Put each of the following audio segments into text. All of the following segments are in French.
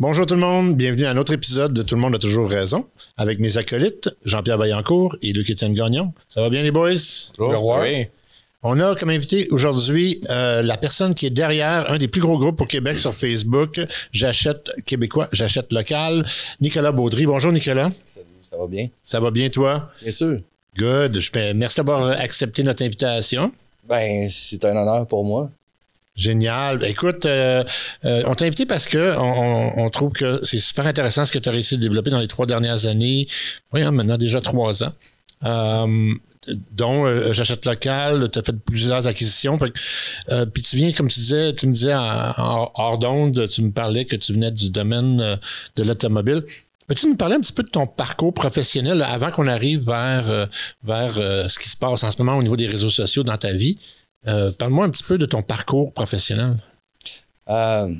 Bonjour tout le monde, bienvenue à un autre épisode de Tout le monde a toujours raison avec mes acolytes Jean-Pierre Vaillancourt et Luc-Étienne Gagnon. Ça va bien les boys? Oui. On a comme invité aujourd'hui euh, la personne qui est derrière un des plus gros groupes au Québec sur Facebook, J'achète québécois, j'achète local, Nicolas Baudry. Bonjour Nicolas. Salut, ça va bien? Ça va bien toi? Bien sûr. Good. Je- Merci d'avoir accepté notre invitation. Ben, c'est un honneur pour moi. Génial. Écoute, euh, euh, on t'a invité parce que on, trouve que c'est super intéressant ce que tu as réussi à développer dans les trois dernières années. Oui, hein, maintenant déjà trois ans. Euh, dont j'achète local, tu as fait plusieurs acquisitions. Puis tu viens, comme tu disais, tu me disais en, hors d'onde, tu me parlais que tu venais du domaine de l'automobile. Peux-tu nous parler un petit peu de ton parcours professionnel avant qu'on arrive vers, vers ce qui se passe en ce moment au niveau des réseaux sociaux dans ta vie? Euh, Parle-moi un petit peu de ton parcours professionnel. Euh,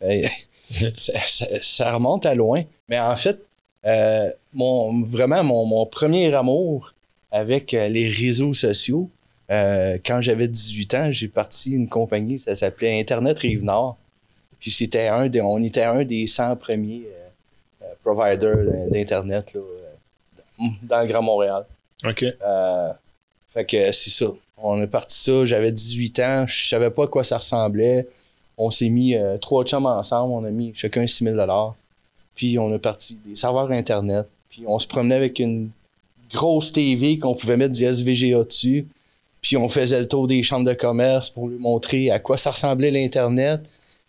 ben, ça, ça- ça remonte à loin. Mais en fait, euh, mon, vraiment, mon, mon premier amour avec les réseaux sociaux, quand j'avais 18 ans, j'ai parti une compagnie, ça s'appelait Internet Rive-Nord. Puis c'était un des, on était un des 100 premiers providers d'Internet dans le Grand Montréal. OK. Fait que c'est ça. On est parti ça, j'avais 18 ans, je savais pas à quoi ça ressemblait. On s'est mis euh, trois chums ensemble, on a mis chacun 6 000 Puis on a parti des serveurs Internet. Puis on se promenait avec une grosse TV qu'on pouvait mettre du SVGA dessus. Puis on faisait le tour des chambres de commerce pour lui montrer à quoi ça ressemblait l'Internet.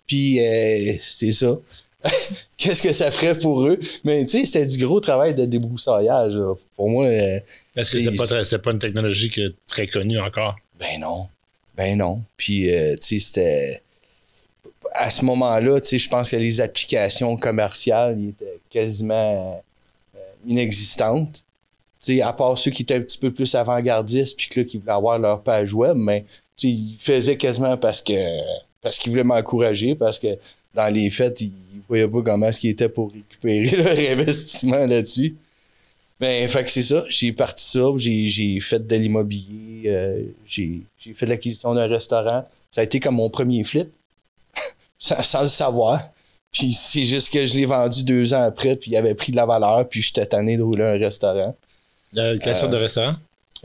Puis euh, c'est ça. Qu'est-ce que ça ferait pour eux? Mais tu sais, c'était du gros travail de débroussaillage. là. Pour moi, euh, Est-ce que C'est- pas, très- pas une technologie qui est très connue encore? Ben non. Ben non. Puis, euh, tu sais, c'était. À ce moment-là, tu sais, je pense que les applications commerciales ils étaient quasiment euh, inexistantes. Tu sais, à part ceux qui étaient un petit peu plus avant-gardistes, puis que là, qui voulaient avoir leur page web, mais tu sais, ils faisaient quasiment parce que parce qu'ils voulaient m'encourager, parce que dans les faits, ils voyaient pas comment ce qui était pour récupérer leur investissement là-dessus. Ben, fait que c'est ça. J'ai parti ça, j'ai, fait de l'immobilier, euh, j'ai, fait l'acquisition d'un restaurant. Ça a été comme mon premier flip, sans, sans le savoir. Puis c'est juste que je l'ai vendu deux ans après, puis il avait pris de la valeur, puis j'étais tanné de rouler un restaurant. Euh, quelle sorte de restaurant?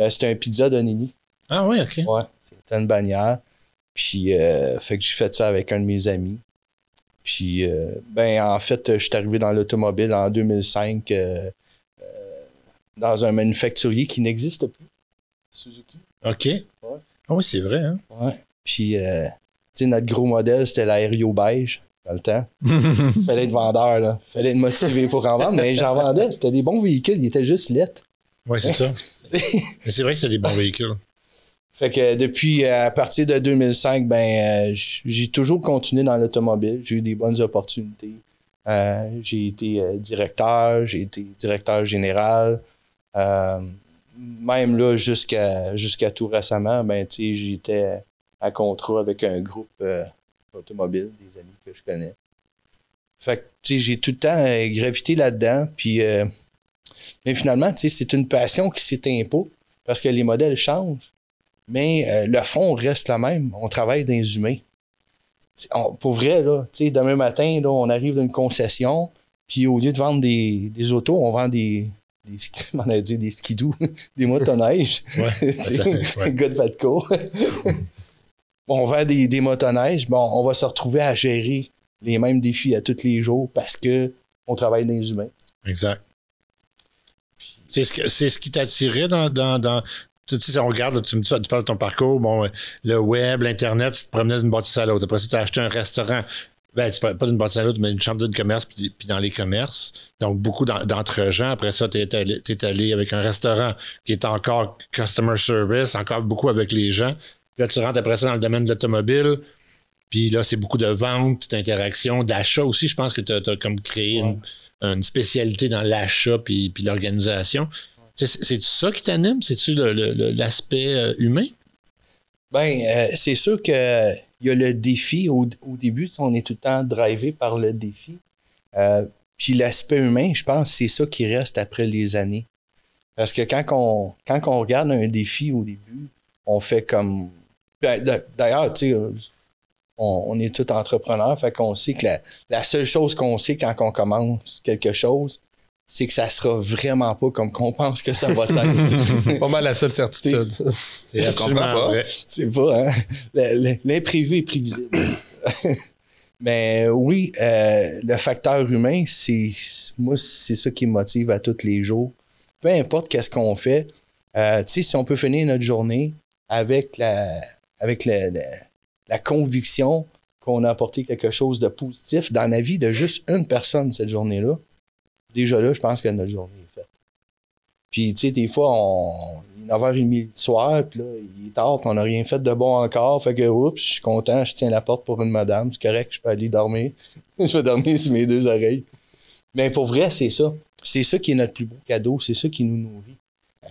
Euh, c'était un pizza de Nini. Ah oui, OK. Ouais, c'était une bannière. Puis, euh, fait que j'ai fait ça avec un de mes amis. Puis, euh, ben, en fait, je suis arrivé dans l'automobile en 2005 euh, euh, dans un manufacturier qui n'existe plus. Suzuki. OK. Ah oui, c'est vrai, hein? Ouais. Puis, tu sais, notre gros modèle, c'était l'Aério beige dans le temps. Fallait être vendeur, là. Fallait être motivé pour en vendre, mais j'en vendais. C'était des bons véhicules, ils étaient juste lettres. oui, c'est ça. C'est vrai que c'est des bons véhicules. Fait que depuis, euh, à partir de 2005, ben, euh, j'ai toujours continué dans l'automobile. J'ai eu des bonnes opportunités. Euh, j'ai été directeur, j'ai été directeur général. Même là, jusqu'à tout récemment, ben, j'étais à contrat avec un groupe automobile, des amis que je connais. Fait que, j'ai tout le temps gravité là-dedans. Puis, mais finalement, c'est une passion qui s'éteint pas parce que les modèles changent mais euh, le fond reste le même. On travaille dans les humains. On- pour vrai, là, demain matin, là, on arrive dans une concession, puis au lieu de vendre des, des autos, on vend des. des on a dit des skidoo, des motoneiges. Ouais. Ça, gars de on vend des, des motoneiges. Bon, on va se retrouver à gérer les mêmes défis à tous les jours parce que on travaille dans les humains. Exact. C'est ce, que- c'est ce qui t'attirait dans, dans, dans- Tu sais, si on regarde, tu me dis, tu parles de ton parcours, bon, euh, le web, l'Internet, tu te promenais d'une bâtisse à l'autre. Après ça, tu as acheté un restaurant. Ben, tu pas d'une bâtisse à l'autre, mais une chambre de commerce, puis, puis dans les commerces. Donc, beaucoup d'en- d'entre-gens. Après ça, tu es allé, avec un restaurant qui est encore customer service, encore beaucoup avec les gens. Puis là, tu rentres après ça dans le domaine de l'automobile. Puis là, c'est beaucoup de vente, d'interaction, d'achat aussi. Je pense que tu as, comme créé une, une spécialité dans l'achat puis, puis l'organisation. C'est ça qui t'anime? C'est-tu l'aspect euh, humain? Ben, euh, c'est sûr que il y a le défi. Au, au début, on est tout le temps drivé par le défi. Euh, puis l'aspect humain, je pense, c'est ça qui reste après les années. Parce que quand on, regarde un défi au début, on fait comme. Ben, d'a- D'ailleurs, tu sais, on, est tous entrepreneurs, fait qu'on sait que la, seule chose qu'on sait quand on commence quelque chose, c'est que ça sera vraiment pas comme qu'on pense que ça va être. pas mal la seule certitude. C'est absolument pas. C'est pas, hein? L'imprévu est prévisible. Mais oui, euh, le facteur humain, c'est moi, c'est ça qui me motive à tous les jours. Peu importe qu'est-ce qu'on fait, euh, tu sais, si on peut finir notre journée avec la, avec la, conviction qu'on a apporté quelque chose de positif dans la vie de juste une personne cette journée-là, déjà là, je pense que notre journée est faite. Puis, tu sais, des fois, on, est 9h30 le soir, puis là, il est tard, puis on n'a rien fait de bon encore. Fait que, oups, je suis content, je tiens la porte pour une madame, c'est correct, je peux aller dormir. je vais dormir sur mes deux oreilles. Mais pour vrai, c'est ça. C'est ça qui est notre plus beau cadeau, c'est ça qui nous nourrit.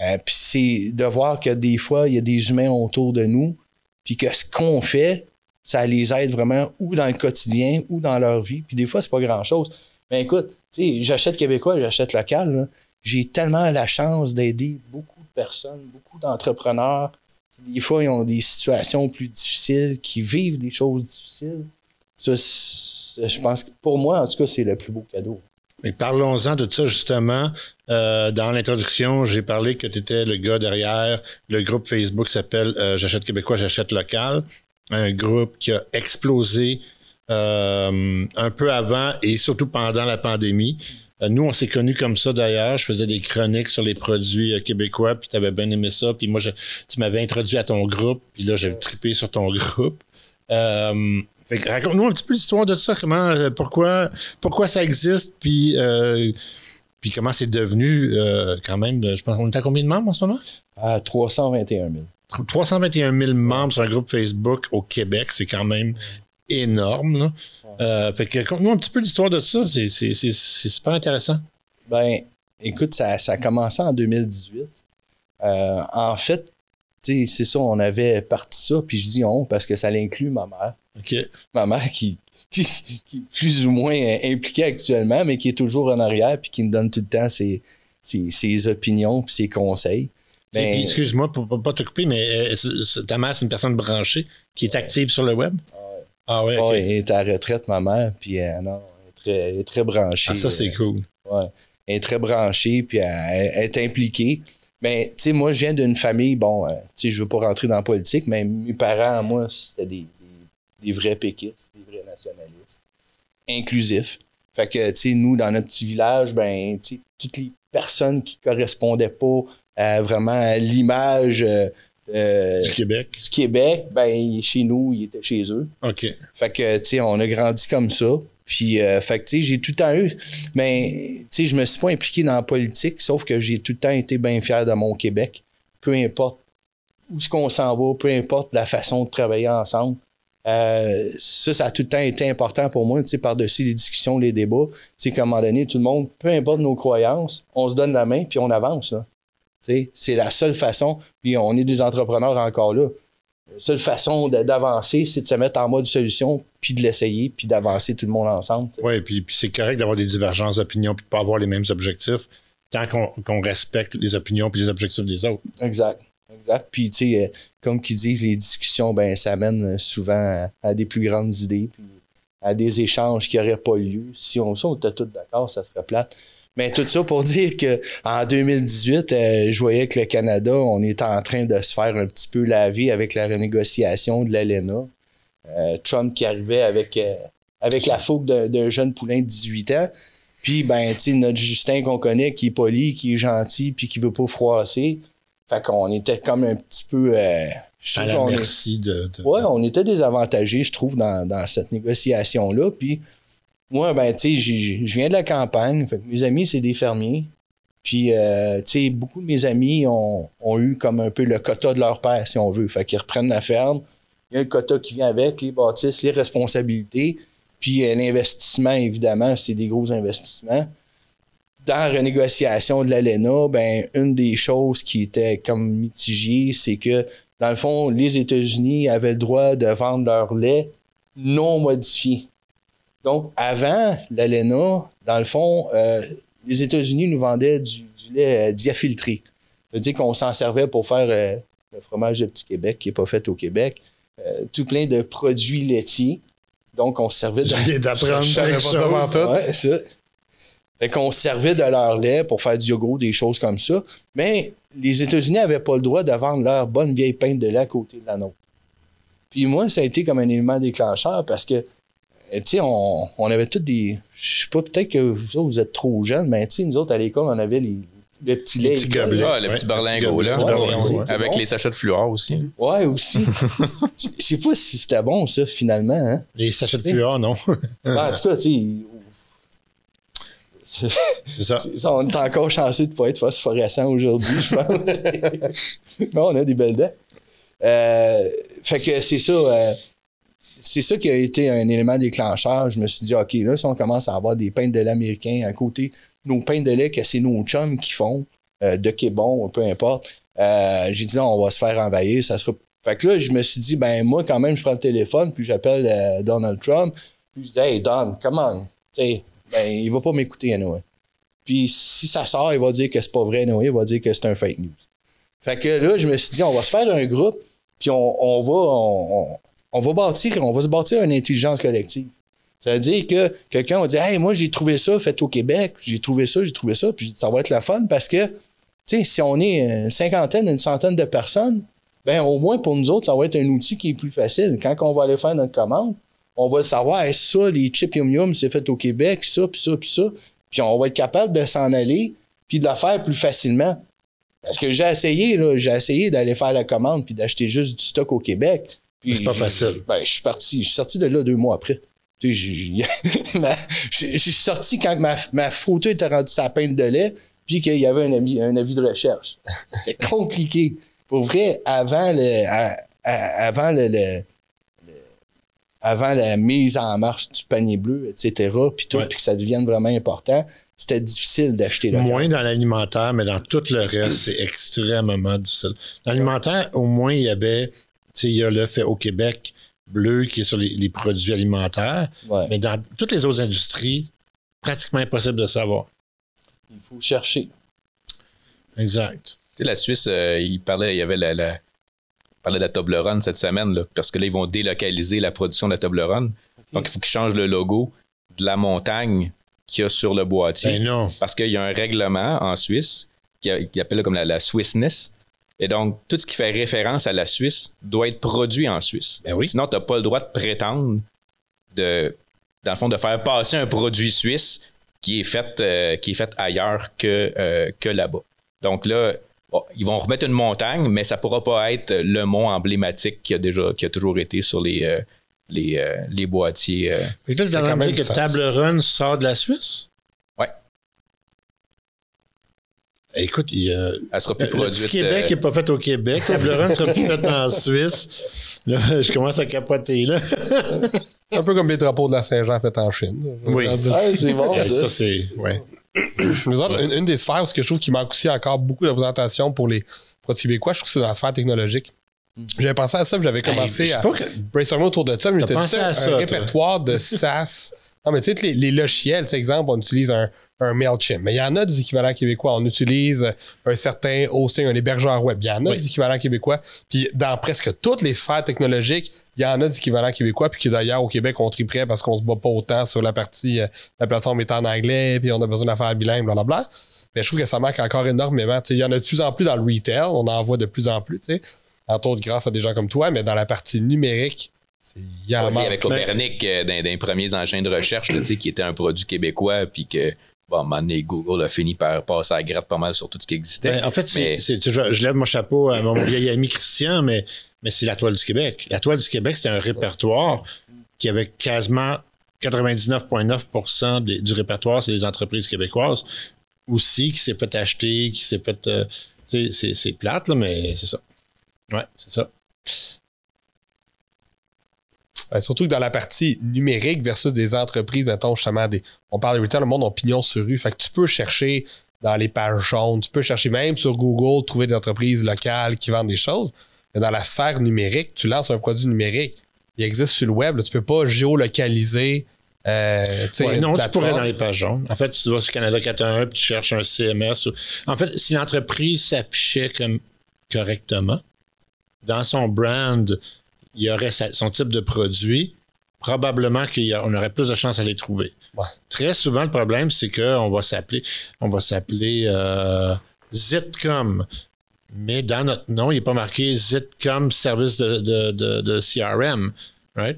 Euh, puis c'est de voir que des fois, il y a des humains autour de nous, puis que ce qu'on fait, ça les aide vraiment ou dans le quotidien ou dans leur vie. Puis des fois, c'est pas grand-chose. Mais écoute, j'achète québécois, j'achète local. J'ai tellement la chance d'aider beaucoup de personnes, beaucoup d'entrepreneurs qui, des fois, ils ont des situations plus difficiles, qui vivent des choses difficiles. Ça, je pense que pour moi, en tout cas, c'est le plus beau cadeau. Mais parlons-en de ça justement. Euh, dans l'introduction, j'ai parlé que tu étais le gars derrière le groupe Facebook s'appelle euh, J'achète québécois, j'achète local. Un groupe qui a explosé euh, un peu avant et surtout pendant la pandémie. nous, on s'est connus comme ça d'ailleurs. Je faisais des chroniques sur les produits québécois, puis tu avais bien aimé ça. Puis moi, tu m'avais introduit à ton groupe, puis là, j'ai trippé sur ton groupe. Raconte-nous un petit peu l'histoire de ça, comment, euh, pourquoi, pourquoi ça existe, puis, euh, puis comment c'est devenu euh, quand même, je pense qu'on est à combien de membres en ce moment? À 321 000. 321 000 membres sur un groupe Facebook au Québec, c'est quand même énorme. Là. fait que, raconte-nous un petit peu l'histoire de ça, c'est, super intéressant. Ben, écoute, ça, ça a commencé en 2018. en fait, c'est ça, on avait parti ça, puis je dis on parce que ça l'inclut ma mère. Ma mère qui, qui, est plus ou moins impliquée actuellement, mais qui est toujours en arrière puis qui me donne tout le temps ses, ses, opinions puis ses conseils. Ben, excuse-moi pour ne pas te couper, mais euh, ta mère, c'est une personne branchée qui est active sur le web? Ah ouais, Elle est à retraite, ma mère, puis euh, non, elle est, très, branchée. Ah, ça, c'est euh, cool. Ouais. Elle est très branchée, puis elle, est impliquée. Mais, tu sais, moi, je viens d'une famille, bon, tu sais, je veux pas rentrer dans la politique, mais mes parents, moi, c'était des, des vrais péquistes, des vrais nationalistes, inclusifs. Fait que, tu sais, nous, dans notre petit village, ben, tu sais, toutes les personnes qui correspondaient pas à vraiment à l'image euh, du Québec. Du Québec, ben, chez nous, ils étaient chez eux. OK. Fait que, tu sais, on a grandi comme ça. Puis, euh, fait que, tu sais, j'ai tout le temps eu. Mais, tu sais, je me suis pas impliqué dans la politique, sauf que j'ai tout le temps été bien fier de mon Québec. Peu importe où ce qu'on s'en va, peu importe la façon de travailler ensemble. Euh, ça, ça a tout le temps été important pour moi, tu sais, par-dessus les discussions, les débats. Tu sais, qu'à un moment donné, tout le monde, peu importe nos croyances, on se donne la main puis on avance, sais, c'est la seule façon, puis on est des entrepreneurs encore là. La seule façon d'avancer, c'est de se mettre en mode solution, puis de l'essayer, puis d'avancer tout le monde ensemble. Oui, puis, puis c'est correct d'avoir des divergences d'opinion, puis de pas avoir les mêmes objectifs, tant qu'on respecte les opinions puis les objectifs des autres. Exact. Exact. Puis, tu sais, euh, comme qu'ils disent, les discussions, ben, ça mène souvent à, des plus grandes idées, puis à des échanges qui n'auraient pas lieu. Si on, on était tous d'accord, ça serait plate. Mais tout ça pour dire que en 2018, euh, je voyais que le Canada, on était en train de se faire un petit peu laver avec la renégociation de l'ALENA. Euh, Trump qui arrivait avec, avec la fougue d'un jeune poulain de 18 ans. Puis, ben, tu sais, notre Justin qu'on connaît, qui est poli, qui est gentil, puis qui veut pas froisser, fait qu'on était comme un petit peu. Euh, à la merci de, Ouais, on était désavantagés, je trouve, dans, cette négociation-là. Puis moi, ben, tu sais, je viens de la campagne. Mes amis, c'est des fermiers. Puis, euh, tu sais, beaucoup de mes amis ont, eu comme un peu le quota de leur père, si on veut. Fait qu'ils reprennent la ferme. Il y a le quota qui vient avec, les bâtisses, les responsabilités. Puis euh, l'investissement, évidemment, c'est des gros investissements dans la renégociation de l'ALENA, ben, une des choses qui était comme mitigée, c'est que, dans le fond, les États-Unis avaient le droit de vendre leur lait non modifié. Donc, avant l'ALENA, dans le fond, euh, les États-Unis nous vendaient du, lait euh, diafiltré. Ça veut dire qu'on s'en servait pour faire euh, le fromage de Petit Québec qui n'est pas fait au Québec. tout plein de produits laitiers. Donc, on servait de... Viens d'apprendre quelque chose. Ouais, ça. Fait qu'on servait de leur lait pour faire du yogourt, des choses comme ça. Mais les États-Unis n'avaient pas le droit de vendre leur bonne vieille pinte de lait à côté de la nôtre. Puis moi, ça a été comme un élément déclencheur parce que, tu sais, on, on avait tous des. Je sais pas, peut-être que vous autres, vous êtes trop jeunes, mais tu sais, nous autres, à l'école, on avait les, le petit Les lait. petits école. gobelets. Ah, le petit berlingot, là. Le Ouais, berlingot, ouais. ouais. Avec Bon. les sachets de fluor aussi. Ouais, aussi. Je sais pas si c'était bon, ça, finalement. Hein? Les sachets de fluor, non. Ben, en tout cas, tu sais. c'est- C'est ça. C'est ça, on est encore chanceux de ne pas être phosphorescent aujourd'hui, je pense. non, on a des belles dents. Euh, fait que c'est ça. euh, c'est ça qui a été un élément déclencheur. Je me suis dit, OK, là, si on commence à avoir des pains de lait américains à côté, nos pains de lait que c'est nos chums qui font, euh, de Québon, peu importe, euh, j'ai dit, non, on va se faire envahir, ça sera. Fait que là, je me suis dit, ben, moi, quand même, je prends le téléphone, puis j'appelle euh, Donald Trump, puis je dis, hey, Don, come on. Tu sais, ben, il va pas m'écouter, anyway. Puis si ça sort, il va dire que c'est pas vrai, anyway, il va dire que c'est un fake news. Fait que là, je me suis dit, on va se faire un groupe, puis on, on va, on, on- va bâtir, on va se bâtir une intelligence collective. Ça veut dire que quelqu'un va dire, hey, moi, j'ai trouvé ça fait au Québec, j'ai trouvé ça, j'ai trouvé ça, puis ça va être la fun parce que, tu sais, si on est une cinquantaine, une centaine de personnes, ben au moins pour nous autres, ça va être un outil qui est plus facile. Quand on va aller faire notre commande, on va le savoir, Hey, ça, les chips yum yum, c'est fait au Québec, ça, puis ça, puis ça. Puis on va être capable de s'en aller, puis de la faire plus facilement. Parce que j'ai essayé, là, j'ai essayé d'aller faire la commande puis d'acheter juste du stock au Québec. C'est pas facile. Ben, je suis parti. Je suis sorti de là deux mois après. Tu sais, j'ai- j'ai- ma- Je suis sorti quand ma, ma photo était rendue sa peinte de lait, puis qu'il y avait un, ami, un avis de recherche. C'était compliqué. Pour vrai, avant le, à- à- avant le, le- le- avant la mise en marche du panier bleu, etc., puis tout, Ouais. puis que ça devienne vraiment important, c'était difficile d'acheter le Moins dans l'alimentaire, mais dans tout le reste, c'est extrêmement difficile. Dans l'alimentaire, au moins, il y avait, il y a le fait au Québec bleu qui est sur les, les produits alimentaires, Ouais. mais dans toutes les autres industries, pratiquement impossible de savoir. Il faut chercher. Exact. Tu sais, la Suisse, euh, il parlait, il y avait la, la- il parlait de la Toblerone cette semaine, là, parce que là, ils vont délocaliser la production de la Toblerone. Donc, il faut qu'ils changent le logo de la montagne qu'il y a sur le boîtier. Ben non. parce qu'il y a un règlement en Suisse qui appelle comme la, la Swissness. Et donc, tout ce qui fait référence à la Suisse doit être produit en Suisse. Ben oui. Sinon, tu n'as pas le droit de prétendre de, dans le fond, de faire passer un produit suisse qui est fait, euh, qui est fait ailleurs que, euh, que là-bas. Donc là, bon, ils vont remettre une montagne, mais ça pourra pas être le mont emblématique qui a déjà, qui a toujours été sur les, euh, les, euh, les boîtiers. euh. Fait que là, tu quand as même dire que. Table Run sort de la Suisse? Ouais. Eh, Écoute, il a. Elle sera plus Le petit produite. Québec euh, n'est pas fait au Québec. Table Run sera plus fait en Suisse. Là, je commence à capoter, là. Un peu comme les drapeaux de la Saint-Jean faits en Chine. Oui. Ouais, c'est bon, ça. ça, c'est. Ouais. Nous autres, une, une des sphères, ce que je trouve qui manque aussi encore beaucoup de représentation pour les produits québécois, je trouve que c'est dans la sphère technologique. J'avais pensé à ça, puis j'avais commencé Hey, je sais à que- brainstormer autour de ça, mais j'étais pensé dit, à un ça, toi? répertoire de SaaS. Non, mais tu sais, les, les logiciels, tu sais, exemple, on utilise un, un MailChimp, mais il y en a des équivalents québécois. On utilise un certain hosting, un hébergeur web. Il y en a Oui. des équivalents québécois. Puis dans presque toutes les sphères technologiques, il y en a des équivalents québécois. Puis que d'ailleurs, au Québec, on triperait parce qu'on se bat pas autant sur la partie, euh, la plateforme est en anglais, puis on a besoin d'affaires bilingues, blablabla. Mais je trouve que ça manque encore énormément. Tu sais, il y en a de plus en plus dans le retail. On en voit de plus en plus, tu sais. Entre autres, grâce à des gens comme toi, mais dans la partie numérique, il y Ouais, avec Copernic, euh, d'un des premiers engins de recherche, là, tu sais, qui était un produit québécois, puis que, bon, à un moment donné, Google a fini par passer à la gratte pas mal sur tout ce qui existait. Ben, en fait, je, je lève mon chapeau à mon vieil ami Christian, mais, mais c'est la toile du Québec. La toile du Québec, c'était un répertoire qui avait quasiment 99,9 des- du répertoire, c'est des entreprises québécoises aussi qui s'est fait acheter, qui s'est fait. euh, tu sais, c'est, c'est plate, là, mais c'est ça. Ouais, c'est ça. Euh, surtout que dans la partie numérique versus des entreprises, mettons justement, des, on parle de retail, le monde ont pignon sur rue. Fait que tu peux chercher dans les pages jaunes, tu peux chercher même sur Google, trouver des entreprises locales qui vendent des choses. Mais dans la sphère numérique, tu lances un produit numérique. Il existe sur le web, là, tu peux pas géolocaliser. Euh, Ouais, non, tu pourrais dans les pages jaunes. En fait, tu vas sur Canada 411 puis tu cherches un CMS. ou- En fait, si l'entreprise s'affichait comme correctement, dans son brand, il y aurait sa- son type de produit, probablement qu'on aurait plus de chances à les trouver. Ouais. Très souvent, le problème, c'est qu'on va s'appeler, on va s'appeler euh, Zitcom. Mais dans notre nom, il n'est pas marqué Zitcom service de, de, de, de CRM. Right?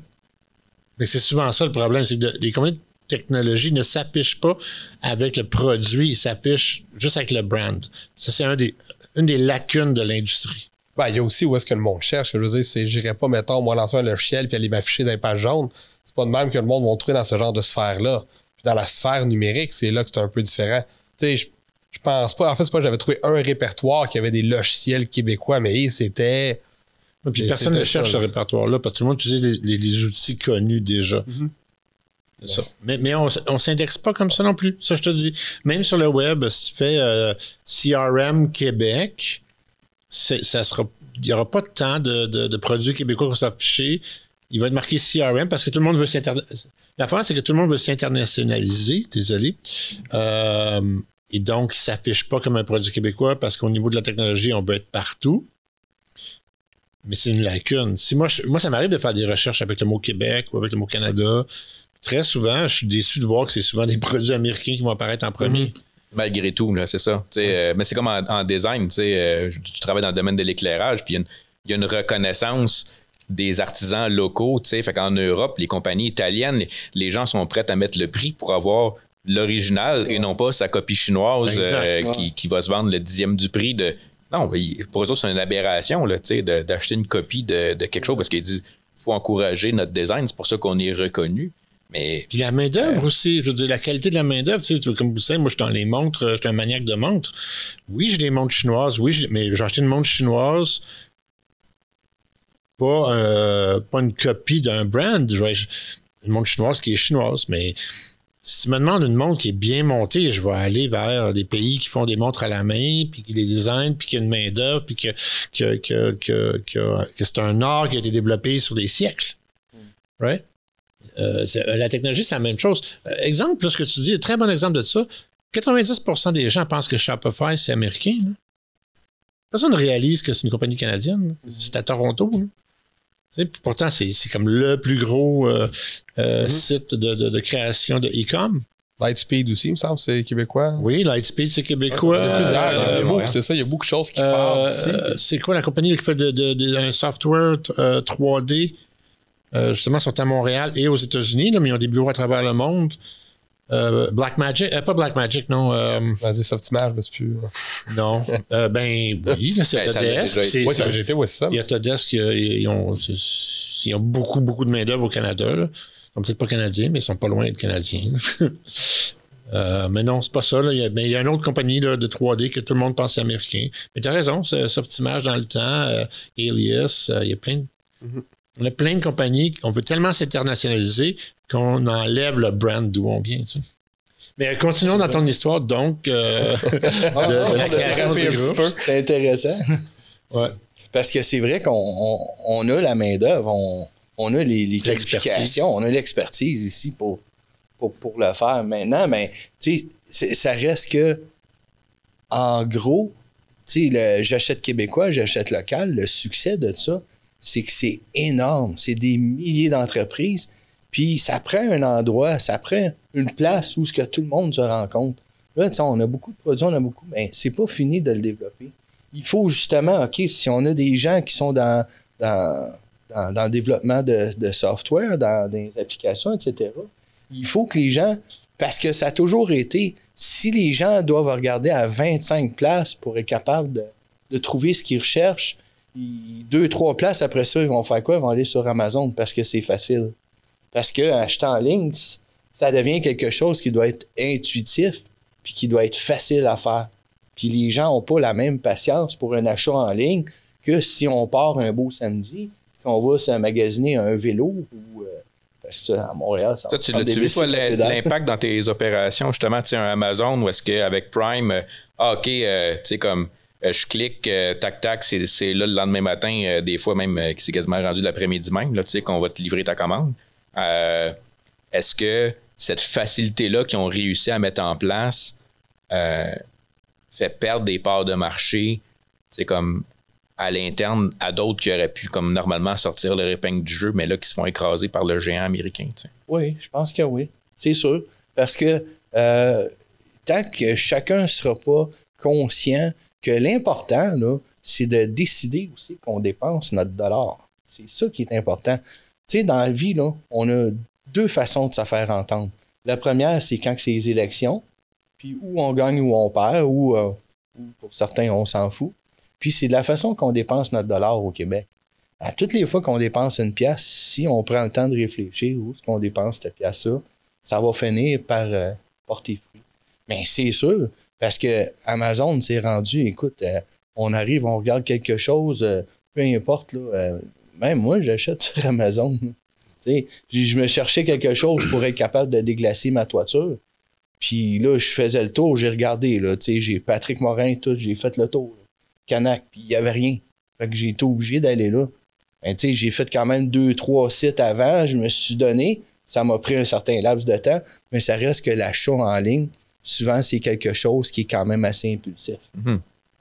Mais c'est souvent ça le problème, c'est que de- les compagnies de technologie ne s'affichent pas avec le produit, ils s'affichent juste avec le brand. Ça, c'est un des, une des lacunes de l'industrie. Ben, il y a aussi où est-ce que le monde cherche. Je veux dire, c'est, j'irais pas, mettons, moi, lancer un logiciel puis aller m'afficher dans les pages jaunes. C'est pas de même que le monde va trouver dans ce genre de sphère-là. Puis dans la sphère numérique, c'est là que c'est un peu différent. Tu sais, je, je pense pas. En fait, c'est pas que j'avais trouvé un répertoire qui avait des logiciels québécois, mais c'était. Puis personne ne cherche ça, ce là. répertoire-là parce que tout le monde utilise les, les- les outils connus déjà. C'est ça. Mais, mais on ne s'indexe pas comme ça non plus. Ça, je te dis. Même sur le web, si tu fais euh, CRM Québec, ça. Il n'y aura pas tant de, de- de produits québécois qui vont s'afficher. Il va être marqué CRM parce que tout le monde veut s'internationaliser. L'affaire, c'est que tout le monde veut s'internationaliser, désolé. Euh, et donc, il ne s'affiche pas comme un produit québécois parce qu'au niveau de la technologie, on veut être partout. Mais c'est une lacune. Si moi, moi, ça m'arrive de faire des recherches avec le mot Québec ou avec le mot Canada. Très souvent, je suis déçu de voir que c'est souvent des produits américains qui vont apparaître en premier. Malgré tout, là, c'est ça. Euh, mais c'est comme en, en design, euh, je, je travaille dans le domaine de l'éclairage, puis il y a une- il y, a une reconnaissance des artisans locaux, tu sais. Fait qu'en Europe, les compagnies italiennes, les, les gens sont prêts à mettre le prix pour avoir l'original et non pas sa copie chinoise euh, Ouais. qui, qui va se vendre le dixième du prix de. Non, pour eux autres, c'est une aberration, là, d'acheter une copie de, de quelque chose parce qu'ils disent faut encourager notre design, c'est pour ça qu'on est reconnu. Mais Puis la main-d'œuvre aussi, je veux dire, la qualité de la main-d'œuvre, tu sais, comme vous savez, moi, je suis dans les montres, euh, je suis un maniaque de montres. Oui, j'ai des montres chinoises, oui, mais j'ai acheté une montre chinoise, pas, euh, pas une copie d'un brand. Une montre chinoise qui est chinoise, mais si tu me demandes une montre qui est bien montée, je vais aller vers des pays qui font des montres à la main, puis qui les designent, puis qui a une main-d'œuvre, puis que, que, que, que, que- que c'est un art qui a été développé sur des siècles. Right? Euh, euh, la technologie, c'est la même chose. Euh, exemple, là, ce que tu dis, très bon exemple de ça. 90% des gens pensent que Shopify, c'est américain. là. Personne ne réalise que c'est une compagnie canadienne. là. C'est à Toronto. là. Pourtant, c'est comme le plus gros euh, euh, site de, de- de création de e-com. Lightspeed aussi, il me semble, c'est québécois. Oui, Lightspeed, c'est québécois. Euh, c'est ça, il y a beaucoup de choses qui partent d'ici. c'est quoi la compagnie qui fait de, de- de- un software euh, 3D? Euh, justement, ils sont à Montréal et aux États-Unis, mais ils ont des bureaux à travers le monde. Euh, Black Magic, euh, pas Black Magic, non. euh, Vas-y, Softimage, mais c'est plus. non. Euh, ben oui, c'est Ben, c'est- Oui, ça GT, ouais, c'est ça. Il y a Autodesk, euh, ils ont, c'est- ils ont beaucoup, beaucoup de main-d'œuvre au Canada. là. Ils sont peut-être pas canadiens, mais ils sont pas loin d'être canadiens. Euh, mais non, c'est pas ça. Là. Il, y a, mais il y a une autre compagnie là, de 3D que tout le monde pense américain. Mais tu as raison, c'est Soptimage dans le temps, euh, Alias, euh, il y a plein de, Mhm. On a plein de compagnies, on veut tellement s'internationaliser qu'on enlève le brand d'où on vient. tu sais. Mais euh, continuons dans ton histoire, donc, euh, de, de la Ah, création de- des un groupes. peu. C'est intéressant. Ouais. Parce que c'est vrai qu'on on, on a la main-d'œuvre, on, on a les, les qualifications, on a l'expertise ici pour, pour, pour le faire. Maintenant, mais ça reste que, en gros, j'achète québécois, j'achète local, le succès de ça, c'est que c'est énorme. C'est des milliers d'entreprises. Puis ça prend un endroit, ça prend une place où ce que tout le monde se rencontre. Là, on a beaucoup de produits, on a beaucoup, mais c'est pas fini de le développer. Il faut justement, OK, si on a des gens qui sont dans, dans, dans, le développement de, de software, dans des applications, etc., il faut que les gens, parce que ça a toujours été, si les gens doivent regarder à 25 places pour être capables de, de trouver ce qu'ils recherchent, deux, trois places après ça, ils vont faire quoi? Ils vont aller sur Amazon parce que c'est facile. Parce que acheter en ligne, ça devient quelque chose qui doit être intuitif puis qui doit être facile à faire. Puis les gens n'ont pas la même patience pour un achat en ligne que si on part un beau samedi, qu'on va se magasiner un vélo ou. euh, parce que à Montréal, ça Ça, tu l'as-tu des pédales. l'impact dans tes opérations, justement, tu sais, un Amazon, où est-ce qu'avec Prime, euh, ah, OK, euh, tu sais, comme je clique, euh, tac, tac, c'est, là le lendemain matin, euh, des fois même, euh, qui c'est quasiment rendu l'après-midi même, là, tu sais, qu'on va te livrer ta commande. Euh, est-ce que cette facilité-là qu'ils ont réussi à mettre en place euh, fait perdre des parts de marché, c'est comme à l'interne à d'autres qui auraient pu, comme normalement, sortir leur épingle du jeu, mais là, qui se font écraser par le géant américain. tu sais? Oui, je pense que oui. C'est sûr. Parce que euh, tant que chacun ne sera pas conscient que l'important, c'est de décider aussi qu'on dépense notre dollar. C'est ça qui est important. Tu sais, dans la vie, on a deux façons de se faire entendre. La première, c'est quand c'est les élections, puis où on gagne ou on perd, ou, euh, ou pour certains, on s'en fout. Puis c'est de la façon qu'on dépense notre dollar au Québec. À toutes les fois qu'on dépense une pièce, si on prend le temps de réfléchir où est-ce qu'on dépense cette pièce-là, ça va finir par euh, porter fruit. Mais c'est sûr, parce que Amazon s'est rendu, écoute, euh, on arrive, on regarde quelque chose, euh, peu importe, là, euh, même moi, j'achète sur Amazon. Je me cherchais quelque chose pour être capable de déglacer ma toiture. Puis là, je faisais le tour, j'ai regardé, j'ai Patrick Morin, tout, j'ai fait le tour. là. Canac, puis il n'y avait rien. Fait que j'ai été obligé d'aller là. Ben, j'ai fait quand même deux, trois sites avant, je me suis donné. Ça m'a pris un certain laps de temps, mais ça reste que l'achat en ligne, souvent, c'est quelque chose qui est quand même assez impulsif.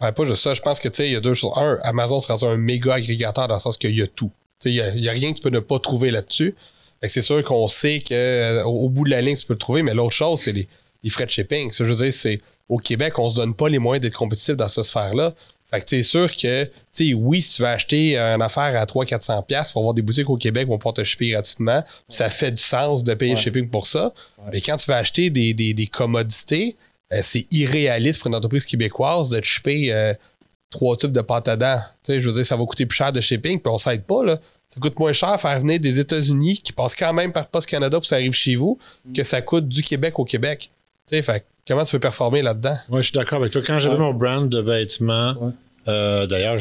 Ouais, pas juste ça. Je pense que, tu sais, il y a deux choses. Un, Amazon sera un méga agrégateur dans le sens qu'il y a tout. Il y a, rien que tu peux ne pas trouver là-dessus. C'est sûr qu'on sait que euh, au, bout de la ligne, tu peux le trouver, mais l'autre chose, c'est les, les frais de shipping. Ça, je veux dire, c'est au Québec, on se donne pas les moyens d'être compétitif dans cette sphère-là. Fait que c'est sûr que, tu sais, oui, si tu vas acheter une affaire à 300-400$, il faut avoir des boutiques au Québec qui vont pouvoir te shipper gratuitement. Ça fait du sens de payer le shipping pour ça. Mais quand tu vas acheter des, des, des commodités, euh, c'est irréaliste pour une entreprise québécoise de te shipper euh, trois tubes de pâte à dents. Tu sais, je veux dire, ça va coûter plus cher de shipping, puis on s'aide pas, là. Ça coûte moins cher faire venir des États-Unis qui passent quand même par Post Canada pour que ça arrive chez vous que ça coûte du Québec au Québec. Tu sais, fait que comment tu veux performer là-dedans? Moi, je suis d'accord avec toi. Quand j'avais Ouais. mon brand de vêtements, Ouais. euh, d'ailleurs,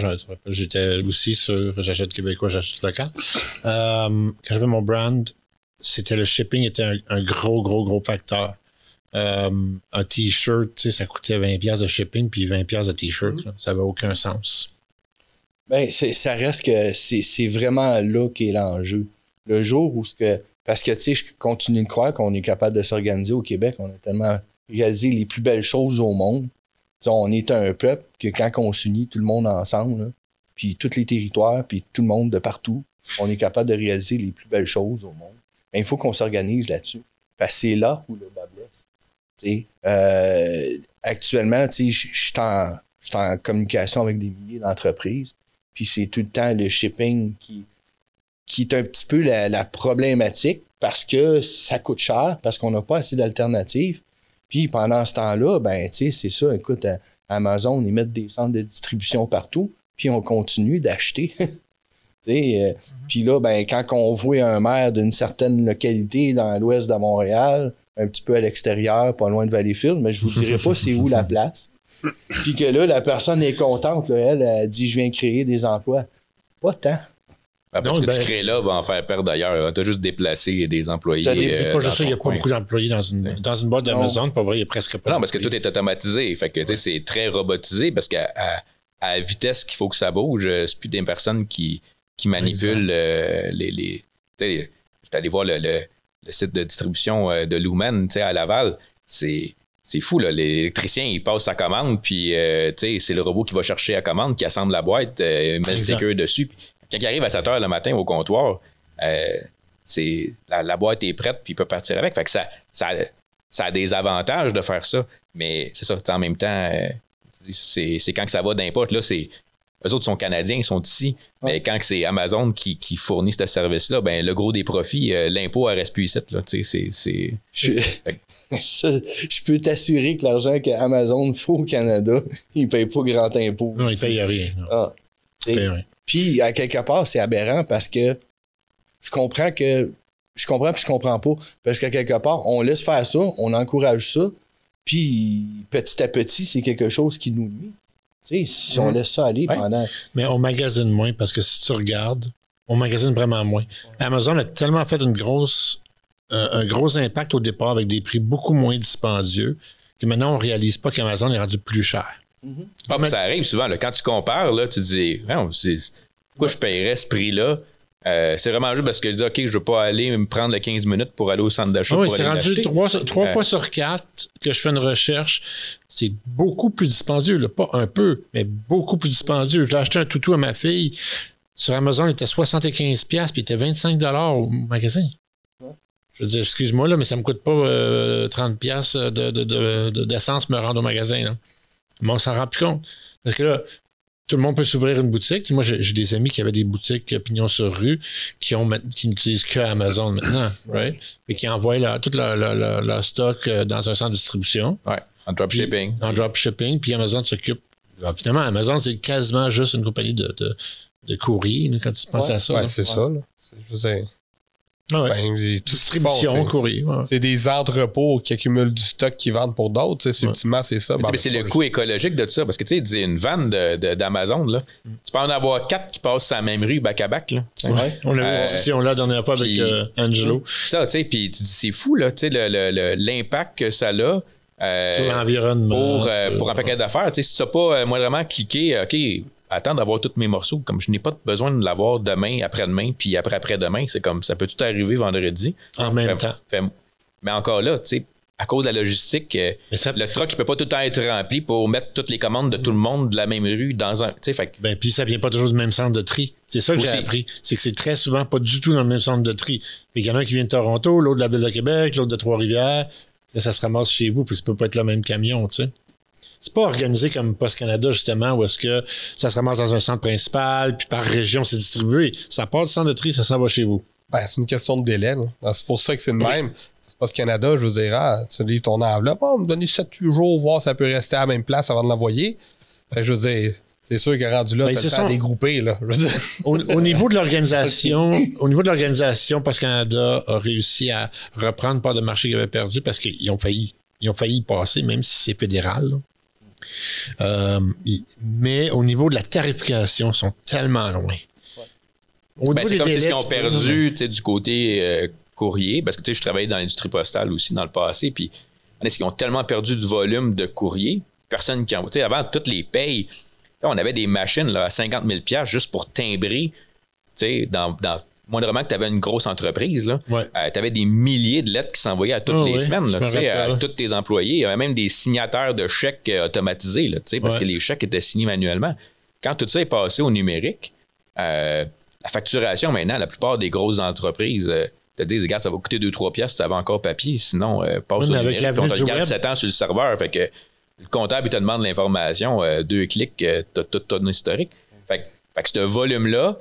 j'étais aussi sur j'achète québécois, j'achète local. Euh, quand j'avais mon brand, c'était le shipping était un, un gros, gros, gros facteur. Euh, un t-shirt, tu sais, ça coûtait 20$ piastres de shipping puis 20$ piastres de t-shirt. là. Ça n'avait aucun sens. Ben, c'est- ça reste que c'est c'est vraiment là qu'est l'enjeu. Le jour où ce que. Parce que, tu sais, je continue de croire qu'on est capable de s'organiser au Québec. On a tellement réalisé les plus belles choses au monde. On est un peuple que quand on s'unit, tout le monde ensemble, puis tous les territoires, puis tout le monde de partout, on est capable de réaliser les plus belles choses au monde. Mais il faut qu'on s'organise là-dessus. Parce que c'est là où le bas blesse. Euh, actuellement, je suis en, en communication avec des milliers d'entreprises. Puis c'est tout le temps le shipping qui, qui est un petit peu la, la problématique parce que ça coûte cher, parce qu'on n'a pas assez d'alternatives. Puis pendant ce temps-là, ben, tu sais, c'est ça. Écoute, à- Amazon, ils mettent des centres de distribution partout, puis on continue d'acheter. Euh, Puis là, ben, quand on voit un maire d'une certaine localité dans l'ouest de Montréal, un petit peu à l'extérieur, pas loin de Valleyfield, mais je vous dirai pas c'est où la place. Puis que là, la personne est contente, là, elle, elle dit Je viens créer des emplois. Pas tant. Fait, Non, ce que ben- tu crées là va en faire perdre d'ailleurs. Tu as juste déplacé des employés. Des- euh, pas juste dans ça, il n'y a pas beaucoup d'employés dans une, dans une boîte d'Amazon. Pas vrai, il n'y a presque pas. Non, parce que tout est automatisé. Fait que, c'est très robotisé parce qu'à à, à la vitesse qu'il faut que ça bouge, euh, c'est plus des personnes qui, qui manipulent euh, les. les tu sais, j'étais allé voir le, le- le site de distribution de Lumen, tu sais, à Laval. C'est. C'est fou, là. L'électricien, il passe sa commande, puis euh, tu sais, c'est le robot qui va chercher la commande, qui assemble la boîte, euh, met le sticker dessus. Puis quand il arrive à 7 h le matin au comptoir, euh, c'est la, la boîte est prête, puis il peut partir avec. Fait que ça, ça, ça a des avantages de faire ça, mais c'est ça, en même temps, euh, c'est c'est quand que ça va d'import. Là, c'est. Eux autres sont canadiens, ils sont ici. Mais quand que c'est Amazon qui, qui fournit ce service-là, ben le gros des profits, euh, l'impôt elle reste plus ici. Là, tu sais, c'est- c'est. Je, peux t'assurer que l'argent que Amazon fait au Canada, il ne paye pas grand impôt. Non, ils ne payent rien. non. Ah. Ils payent rien. Puis, à quelque part, c'est aberrant parce que je comprends que. Je comprends puis je comprends pas. Parce qu'à quelque part, on laisse faire ça, on encourage ça, puis petit à petit, c'est quelque chose qui nous nuit. Tu sais, si on Mhm. laisse ça aller Ouais. pendant. Mais on magasine moins parce que si tu regardes, on magasine vraiment moins. Amazon a tellement fait une grosse, euh, un gros impact au départ avec des prix beaucoup moins dispendieux que maintenant on réalise pas qu'Amazon est rendu plus cher. Ah, puis ça arrive souvent. Là, quand tu compares, là, tu te dis, pourquoi je paierais ce prix-là? Euh, c'est vraiment juste parce que je dis, OK, je veux pas aller me prendre le 15 minutes pour aller au centre d'achat oui, c'est rendu trois, trois Euh, fois sur quatre que je fais une recherche. C'est beaucoup plus dispendieux, là. pas un peu, mais beaucoup plus dispendieux. J'ai acheté un toutou à ma fille. Sur Amazon, il était 75$, puis il était 25$ au magasin. Je veux dire, excuse-moi, là, mais ça me coûte pas euh, 30$ de, de, de- de- d'essence me rendre au magasin. Là. Mais on s'en rend plus compte. Parce que là, tout le monde peut s'ouvrir une boutique. Tu sais, moi, j'ai, des amis qui avaient des boutiques pignon sur rue qui, ont, qui n'utilisent que Amazon maintenant, right? Et qui envoient leur- tout leur, leur- leur- leur stock euh, dans un centre de distribution Ouais, en dropshipping. en dropshipping, puis Amazon s'occupe. Évidemment, Amazon, c'est quasiment juste une compagnie de, de, de courrier, quand tu penses Ouais. à ça. Ouais, c'est ça. Là. Je veux dire, Ah ouais. ben, c'est tout Distribution, c'est- courrier. ouais. C'est des entrepôts qui accumulent du stock qui vendent pour d'autres. c'est- Ouais. Ultimement, c'est ça. Mais Ben, mais c'est le coût écologique de tout ça. Parce que tu sais, une vanne de- de- d'Amazon, là, tu peux en avoir quatre qui passent la même rue back à back. Là. Ouais. On a eu Euh, discussion là la dernière fois avec euh, Angelo Ça, tu sais, puis tu dis, c'est fou, là, tu sais, l'impact que ça a. euh, sur l'environnement. pour, euh, un paquet d'affaires. Tu sais, si tu n'as pas euh, moindrement cliqué, OK, attends d'avoir tous mes morceaux, comme je n'ai pas besoin de l'avoir demain, après-demain, puis après-après-demain, c'est comme ça peut tout arriver vendredi. En même Fait- temps. fait- mais encore là, tu sais, à cause de la logistique, euh, ça- le truck ne peut pas tout le temps être rempli pour mettre toutes les commandes de tout le monde de la même rue dans un. Tu sais, fait Ben, puis ça vient pas toujours du même centre de tri. C'est ça que j'ai appris. C'est que c'est très souvent pas du tout dans le même centre de tri. Il y en a un qui vient de Toronto, l'autre de la ville de Québec, l'autre de Trois-Rivières. Là, ça se ramasse chez vous, puis ça peut pas être le même camion, tu sais. C'est pas organisé comme Post Canada, justement, où est-ce que ça se ramasse dans un centre principal, puis par région, c'est distribué. Ça part du centre de tri, ça s'en va chez vous. Ben, c'est une question de délai. là. Ben, C'est pour ça que c'est le même. Parce que Canada, je vous dirais, ah, tu livres ton enveloppe, on me donner 7-8 jours, voir si ça peut rester à la même place avant de l'envoyer. Que je veux dire, c'est sûr que rendu là, Ben, à sont- dégrouper, là. Je veux dire. Au, au niveau de l'organisation, au niveau de l'organisation, Post Canada a réussi à reprendre part de marché qu'ils avaient perdu parce qu'ils ont failli. Ils ont failli y passer, même si c'est fédéral. là. Euh, mais au niveau de la tarification, ils sont tellement loin. Ben, c'est comme c'est ce qu'ils ont perdu du côté euh, courrier, parce que je travaillais dans l'industrie postale aussi dans le passé, puis qu'ils ont tellement perdu de volume de courrier, personne qui en. Avant, toutes les payes, on avait des machines là, à 50 000 piastres juste pour timbrer, dans, dans moindrement que tu avais une grosse entreprise, là, Ouais. tu avais des milliers de lettres qui s'envoyaient à toutes Ah les oui, semaines, là, tu à tous tes employés. Il y avait même des signataires de chèques euh, automatisés, là, tu parce Ouais. que les chèques étaient signés manuellement. Quand tout ça est passé au numérique, euh, la facturation maintenant, la plupart des grosses entreprises euh, te disent, regarde, ça va coûter 2-3 piastres si tu avais encore papier, sinon euh, passe Oui, au numérique, puis on te du le garde web- 7 ans sur le serveur. Fait que le comptable, il te demande l'information, euh, deux clics, euh, t'as tout ton historique. Fait, que- fait que ce volume-là,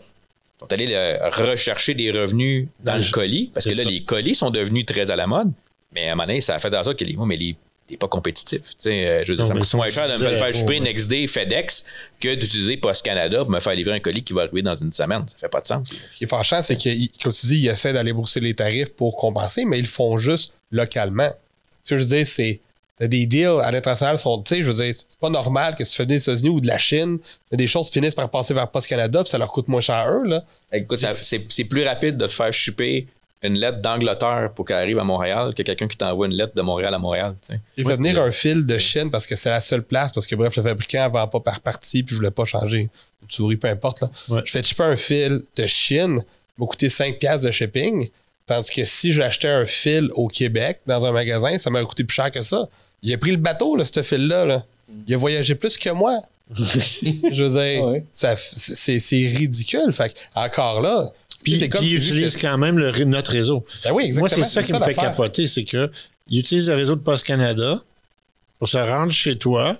sont allés le- rechercher des revenus dans, Dans le colis, parce que là, ça. les colis sont devenus très à la mode, mais à un moment donné, ça a fait en sorte que les, moi, mais les t'es pas compétitif. Tu sais, euh, je veux dire, Non, ça me coûte moins cher de me faire- faire choper ouais. NextD, FedEx que d'utiliser Post Canada pour me faire livrer un colis qui va arriver dans une semaine. Ça fait pas de sens. Ce qui est fâchant, c'est que, comme tu dis, ils essaient d'aller bourser les tarifs pour compenser, mais ils le font juste localement. Ce que je veux dire, c'est. T'as des deals à l'international, sont, tu sais, je veux dire, c'est pas normal que si tu fais des États-Unis ou de la Chine, des choses finissent par passer vers Post Canada, puis ça leur coûte moins cher à eux, là. Écoute, ça- c'est c'est plus rapide de te faire shipper une lettre d'Angleterre pour qu'elle arrive à Montréal que quelqu'un qui t'envoie une lettre de Montréal à Montréal. tu sais. J'ai fait venir un fil de Chine parce que c'est la seule place, parce que bref, le fabricant vend pas par partie, puis je voulais pas changer. Une souris, peu importe. Là. Ouais. Je fais shipper un fil de Chine, m'a coûté 5$ piastres de shipping, tandis que si j'achetais un fil au Québec, dans un magasin, ça m'aurait coûté plus cher que ça. Il a pris le bateau, là, ce fil-là. Là. Il a voyagé plus que moi. je veux dire, Ah ouais. ça c'est c'est ridicule. Fait encore là, Puis, c'est comme puis si ils utilisent que- quand même le, notre réseau. Ben oui, exactement. Moi, c'est ça qui me fait capoter, c'est que ils utilisent le réseau de Post Canada pour se rendre chez toi,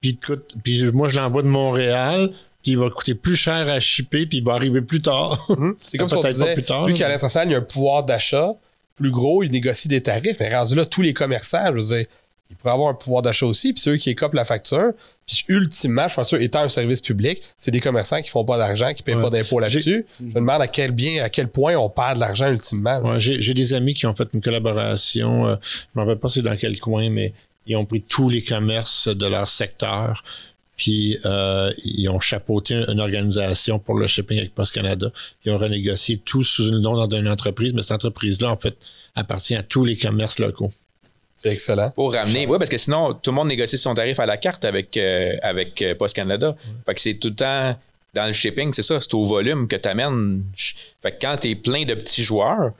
puis, coûte- puis moi, je l'envoie de Montréal, puis il va coûter plus cher à shipper, puis il va arriver plus tard. Mhm. C'est comme si pas disait, plus tard, vu qu'à l'international, il y a un pouvoir d'achat plus gros, il négocie des tarifs, mais rendu là, tous les commerçants, je veux dire, ils pourraient avoir un pouvoir d'achat aussi, puis ceux qui écopent la facture, puis ultimement, je pense que étant un service public, c'est des commerçants qui font pas d'argent, qui payent Ouais. pas d'impôts là-dessus. Je me demande à quel bien, à quel point on perd de l'argent ultimement. Ouais, j'ai des amis qui ont fait une collaboration, euh, je ne me rappelle pas c'est dans quel coin, mais ils ont pris tous les commerces de leur secteur, puis euh, ils ont chapeauté une organisation pour le shipping avec Post Canada. Ils ont renégocié tout sous le nom d'une entreprise, mais cette entreprise-là, en fait, appartient à tous les commerces locaux. C'est excellent. Pour ramener, oui, parce que sinon, tout le monde négocie son tarif à la carte avec, euh, avec euh, Post Canada. Fait que c'est tout le temps. dans le shipping, c'est ça, c'est au volume que tu amènes. Fait que quand tu es plein de petits joueurs,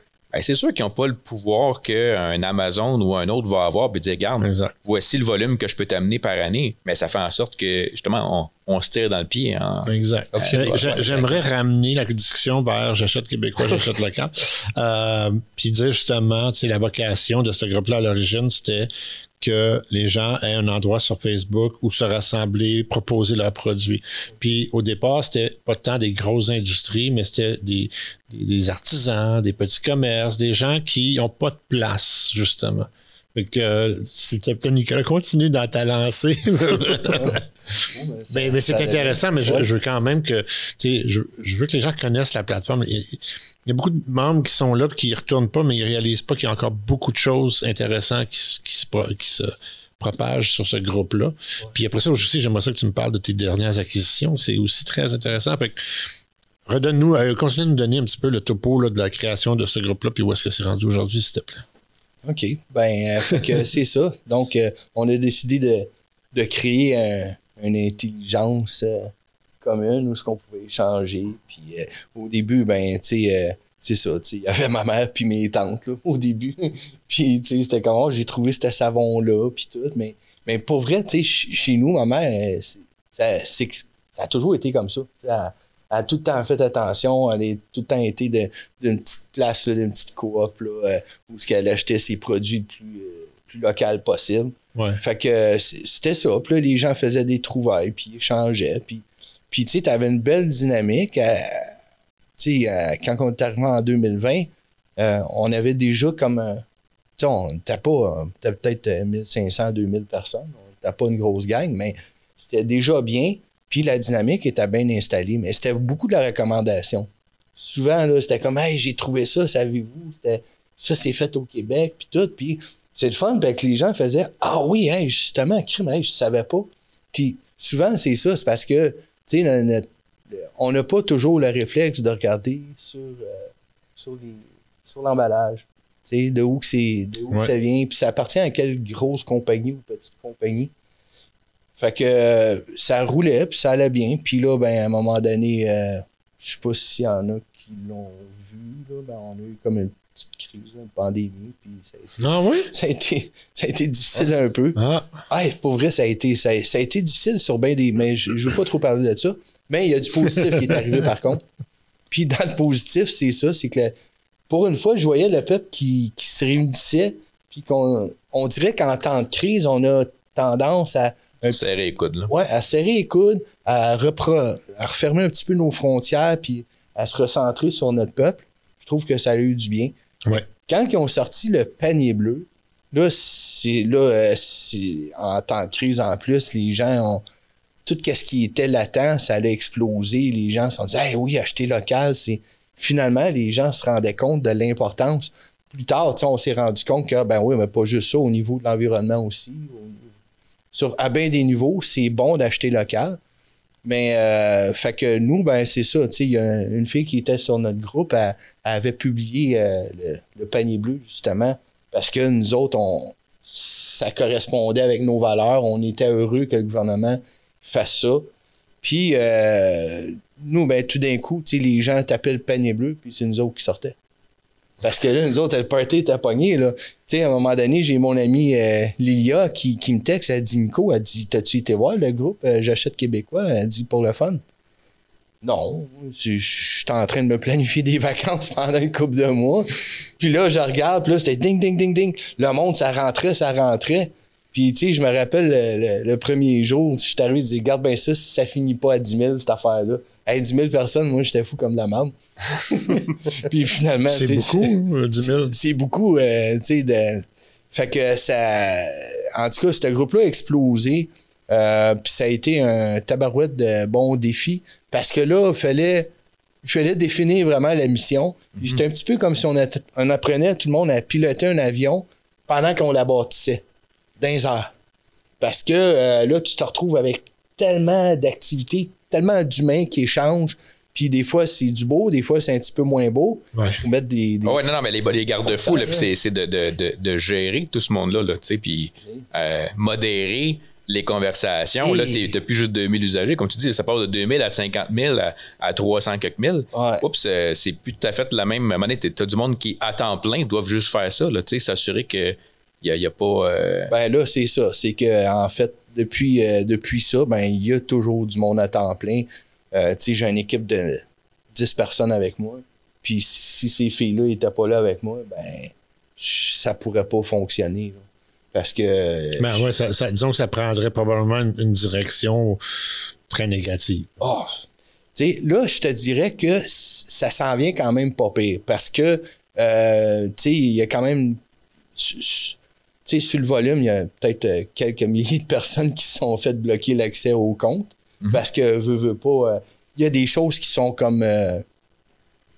c'est sûr qu'ils n'ont pas le pouvoir qu'un Amazon ou un autre va avoir et dire Regarde, Exact. voici le volume que je peux t'amener par année. Mais ça fait en sorte que justement, on, on se tire dans le pied. hein. Exact. Euh, J'aimerais ramener la discussion vers j'achète québécois, j'achète local. Euh, puis dire justement, tu sais, la vocation de ce groupe-là à l'origine, c'était que les gens aient un endroit sur Facebook où se rassembler, proposer leurs produits. Puis au départ, c'était pas tant des grosses industries, mais c'était des, des, des artisans, des petits commerces, des gens qui n'ont pas de place, justement. Fait que, s'il te plaît, Nicolas, continue dans ta lancée. Ben, mais c'est intéressant, mais je, Ouais. je veux quand même que, tu sais, je, je veux que les gens connaissent la plateforme. Il y a, il y a beaucoup de membres qui sont là qui ne retournent pas, mais ils réalisent pas qu'il y a encore beaucoup de choses intéressantes qui, se- qui, se, pro- qui se propagent sur ce groupe-là. Puis après ça, aussi, j'aimerais ça que tu me parles de tes dernières acquisitions. C'est aussi très intéressant. Fait que, redonne-nous, euh, continue de nous donner un petit peu le topo là, de la création de ce groupe-là, puis où est-ce que c'est rendu aujourd'hui, s'il te plaît. OK. Ben, euh, fait que c'est ça. Donc, euh, on a décidé de, de créer un- une intelligence euh, commune où ce qu'on pouvait échanger. Puis euh, au début, ben, tu sais, euh, c'est ça, tu sais, il y avait ma mère puis mes tantes, là, au début. puis, tu sais, c'était comment j'ai trouvé ce savon-là, puis tout. Mais, mais pour vrai, tu sais, ch- chez nous, ma mère, euh, ça, ça a toujours été comme ça. Elle a tout le temps fait attention. Elle a tout le temps été d'une petite place, d'une petite coop, là, euh, où ce qu'elle achetait ses produits le plus, euh, plus local possible. Ouais. Fait que euh, c'était ça. Puis là, les gens faisaient des trouvailles, puis échangeaient. Puis, puis tu sais, t'avais une belle dynamique. tu sais, quand on est arrivé en 2020, euh, on avait déjà comme... tu sais, on n'était pas... peut-être euh, 1500, 2000 personnes. On n'était pas une grosse gang, mais c'était déjà bien. Puis la dynamique était bien installée. Mais c'était beaucoup de la recommandation. Souvent, là, c'était comme « Hey, j'ai trouvé ça, savez-vous? » Ça, c'est fait au Québec, puis tout. Puis c'est le fun, ben, que les gens faisaient Ah oui, hein, justement, crime, hey, je savais pas. Puis souvent, c'est ça, c'est parce que, tu sais, on n'a pas toujours le réflexe de regarder sur, euh, sur, les- sur l'emballage. Tu sais, de où, que c'est, de où que Ouais. ça vient, puis ça appartient à quelle grosse compagnie ou petite compagnie. Fait que euh, ça roulait, puis ça allait bien. Puis là, ben, à un moment donné, euh, je sais pas s'il y en a qui l'ont vu, là, ben, on a eu comme une petite crise, une pandémie, puis ça a été Ah oui? ça a été, ça a été difficile un peu. Ah, Ouais, pour vrai, ça a été, ça, a- ça a été difficile sur bien des. Mais je, je veux pas trop parler de ça. Mais il y a du positif qui est arrivé par contre. Puis dans le positif, c'est ça, c'est que la- pour une fois, je voyais le peuple qui, qui se réunissait, puis qu'on on dirait qu'en temps de crise, on a tendance à petit Serré les coudes, là. Ouais, à serrer les coudes, à, repre- à refermer un petit peu nos frontières, puis à se recentrer sur notre peuple. Je trouve que ça a eu du bien. Ouais. Quand ils ont sorti le panier bleu, là, c'est là, euh, en temps de crise en plus, les gens ont tout ce qui était latent, ça allait exploser. Les gens se sont dit, hey, oui, acheter local, c'est finalement les gens se rendaient compte de l'importance. Plus tard, on s'est rendu compte que ben oui, mais pas juste ça, au niveau de l'environnement aussi. Sur, à bien des niveaux, c'est bon d'acheter local. Mais euh, fait que nous, ben c'est ça. Il y a une fille qui était sur notre groupe, elle, avait publié euh, le, panier bleu, justement, parce que nous autres, on, ça correspondait avec nos valeurs. On était heureux que le gouvernement fasse ça. Puis euh, nous, ben tout d'un coup, les gens tapaient le panier bleu, puis c'est nous autres qui sortaient. Parce que là, nous autres, le party était pogné, là. Tu sais, à un moment donné, j'ai mon amie euh, Lilia qui, qui me texte, elle dit Nico, elle dit T'as-tu été voir le groupe euh, J'achète québécois? Elle dit Pour le fun. Non, je suis en train de me planifier des vacances pendant une couple de mois. Puis là, je regarde, puis là, c'était ding, ding, ding, ding. Le monde, ça rentrait, ça rentrait. Puis, tu sais, je me rappelle le, premier jour, je suis arrivé, je disais, garde bien ça, ça finit pas à 10 000, cette affaire-là. Hey, 10 000 personnes, moi, j'étais fou comme de la merde. puis finalement, c'est beaucoup, euh, 10 000. c'est beaucoup, euh, tu sais, de... Fait que ça... En tout cas, ce groupe-là a explosé. Euh, puis ça a été un tabarouette de bons défis. Parce que là, il fallait, il fallait définir vraiment la mission. Puis C'était un petit peu comme si on, a- on apprenait tout le monde à piloter un avion pendant qu'on la bâtissait, dans les airs. Parce que euh, là, tu te retrouves avec tellement d'activités, tellement d'humains qui échangent. Puis des fois, c'est du beau, des fois, c'est un petit peu moins beau. Ouais. Faut mettre des, des Ah ouais, non, non, mais les, les garde-fous, là, puis c'est, c'est de, de, de, de gérer tout ce monde-là, là, tu sais, puis euh, modérer les conversations. Là, t'es- t'as plus juste 2000 usagers. Comme tu dis, ça passe de 2000 à 50 000 à, à 300 quelques mille. Ouais. Oups, euh, c'est plus tout à fait la même monnaie. T'as t'as du monde qui, à temps plein, doivent juste faire ça, là, tu sais, s'assurer qu'il n'y a, y a pas. euh, Ben là, c'est ça. C'est que en fait, depuis, euh, depuis ça, ben il y a toujours du monde à temps plein. Euh, j'ai une équipe de 10 personnes avec moi. Puis si ces filles-là n'étaient pas là avec moi, ben ça pourrait pas fonctionner. là. Parce que Ben ouais, ça, ça- disons que ça prendrait probablement une, une direction très négative. Oh, sais, là, je te dirais que ça s'en vient quand même pas pire parce que, euh, tu sais, il y a quand même, sur le volume, il y a peut-être euh, quelques milliers de personnes qui se sont fait bloquer l'accès au compte parce que, veux, veux pas, euh, il y a des choses qui sont comme, euh,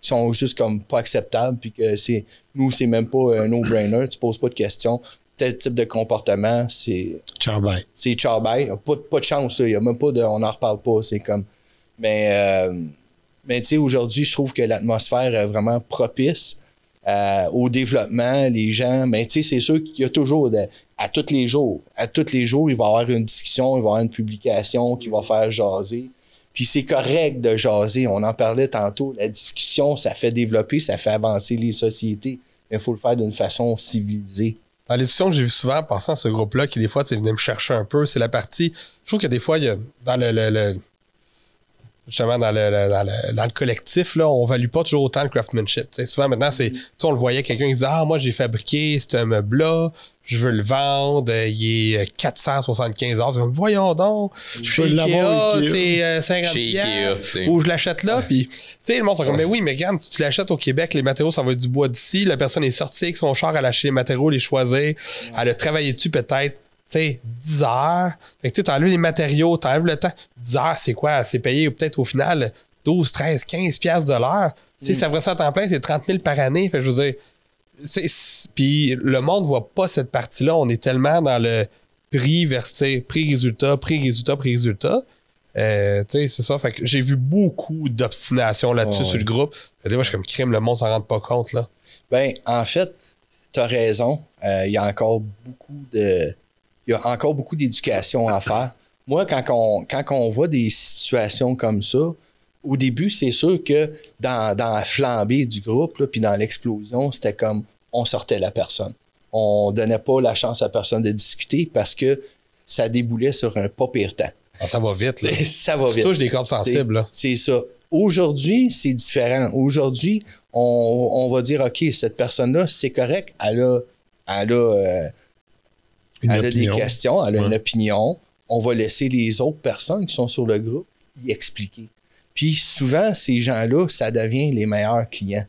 qui sont juste comme pas acceptables puis que c'est, nous, c'est même pas un no-brainer, tu poses pas de questions. Tel type de comportement, c'est Ciao, bye. c'est ciao bye. Pas, pas de chance, il y a même pas de. On n'en reparle pas. C'est comme. Mais, euh, mais tu sais, aujourd'hui, je trouve que l'atmosphère est vraiment propice euh, au développement. Les gens. Mais tu sais, c'est sûr qu'il y a toujours. à tous les jours. À tous les jours, il va y avoir une discussion, il va y avoir une publication qui va faire jaser. Puis c'est correct de jaser. On en parlait tantôt. La discussion, ça fait développer, ça fait avancer les sociétés. Mais il faut le faire d'une façon civilisée. Dans les discussions que j'ai vues souvent en passant à ce groupe-là, qui des fois, tu sais, venait me chercher un peu, c'est la partie. Je trouve que des fois, il y a, dans le- justement dans le, le- dans le, dans le collectif, là, on value pas toujours autant le craftsmanship. Souvent maintenant, c'est. Tu sais, on le voyait, quelqu'un qui disait Ah, moi j'ai fabriqué ce meuble-là, je veux le vendre, euh, il est euh, 475 heures. Voyons donc, je peux peux l'avoir Ikea, c'est euh, 50 Chez Ikea, piastres, tu sais. ou je l'achète là, puis tu sais, le monde sont comme, mais oui, mais regarde, tu l'achètes au Québec, les matériaux, ça va être du bois d'ici, la personne est sortie avec son char, elle a acheté les matériaux, les choisir, elle a travaillé dessus peut-être, sais, 10 heures. Fait que tu sais, t'enlèves les matériaux, t'enlèves le temps. 10 heures, c'est quoi? C'est payé peut-être au final 12, 13, 15 piastres de l'heure. Tu sais, ça ferait ça à temps plein, c'est 30 000 par année. Fait que je veux dire, puis le monde voit pas cette partie-là. On est tellement dans le prix versus prix-résultat, prix-résultat, prix-résultat. Euh, tu sais, c'est ça. Fait que j'ai vu beaucoup d'obstination là-dessus sur le groupe. Fait que des fois, je suis comme crime, le monde s'en rend pas compte, là. Ben, en fait, tu as raison. Euh, Il y a encore beaucoup de. Il y a encore beaucoup d'éducation à faire. Moi, quand on, quand on voit des situations comme ça, au début, c'est sûr que dans, dans la flambée du groupe, là, puis dans l'explosion, c'était comme on sortait la personne. On donnait pas la chance à personne de discuter parce que ça déboulait sur un pas pire temps. Ah, ça va vite, là. ça va Tu vite. touches des cordes sensibles. C'est ça. Aujourd'hui, c'est différent. Aujourd'hui, on, on va dire, OK, cette personne-là, c'est correct, elle a, elle a, euh, Une elle a des questions, elle a une opinion. On va laisser les autres personnes qui sont sur le groupe y expliquer. Puis souvent, ces gens-là, ça devient les meilleurs clients.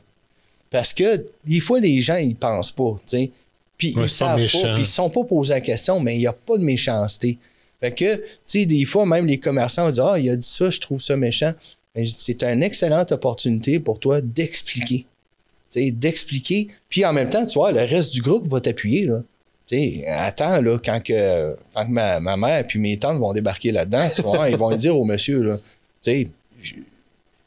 Parce que des fois, les gens, ils pensent pas, tu sais. Puis ils savent méchant. pas, puis ils sont pas posés la question, mais il n'y a pas de méchanceté. Fait que, tu sais, des fois, même les commerçants vont dire Ah, il a dit ça, je trouve ça méchant. Mais c'est une excellente opportunité pour toi d'expliquer. Tu sais, d'expliquer. Puis en même temps, tu vois, le reste du groupe va t'appuyer, là. Sais, attends, là, quand, que, quand ma, ma mère puis mes tantes vont débarquer là-dedans, ils vont dire au monsieur, là.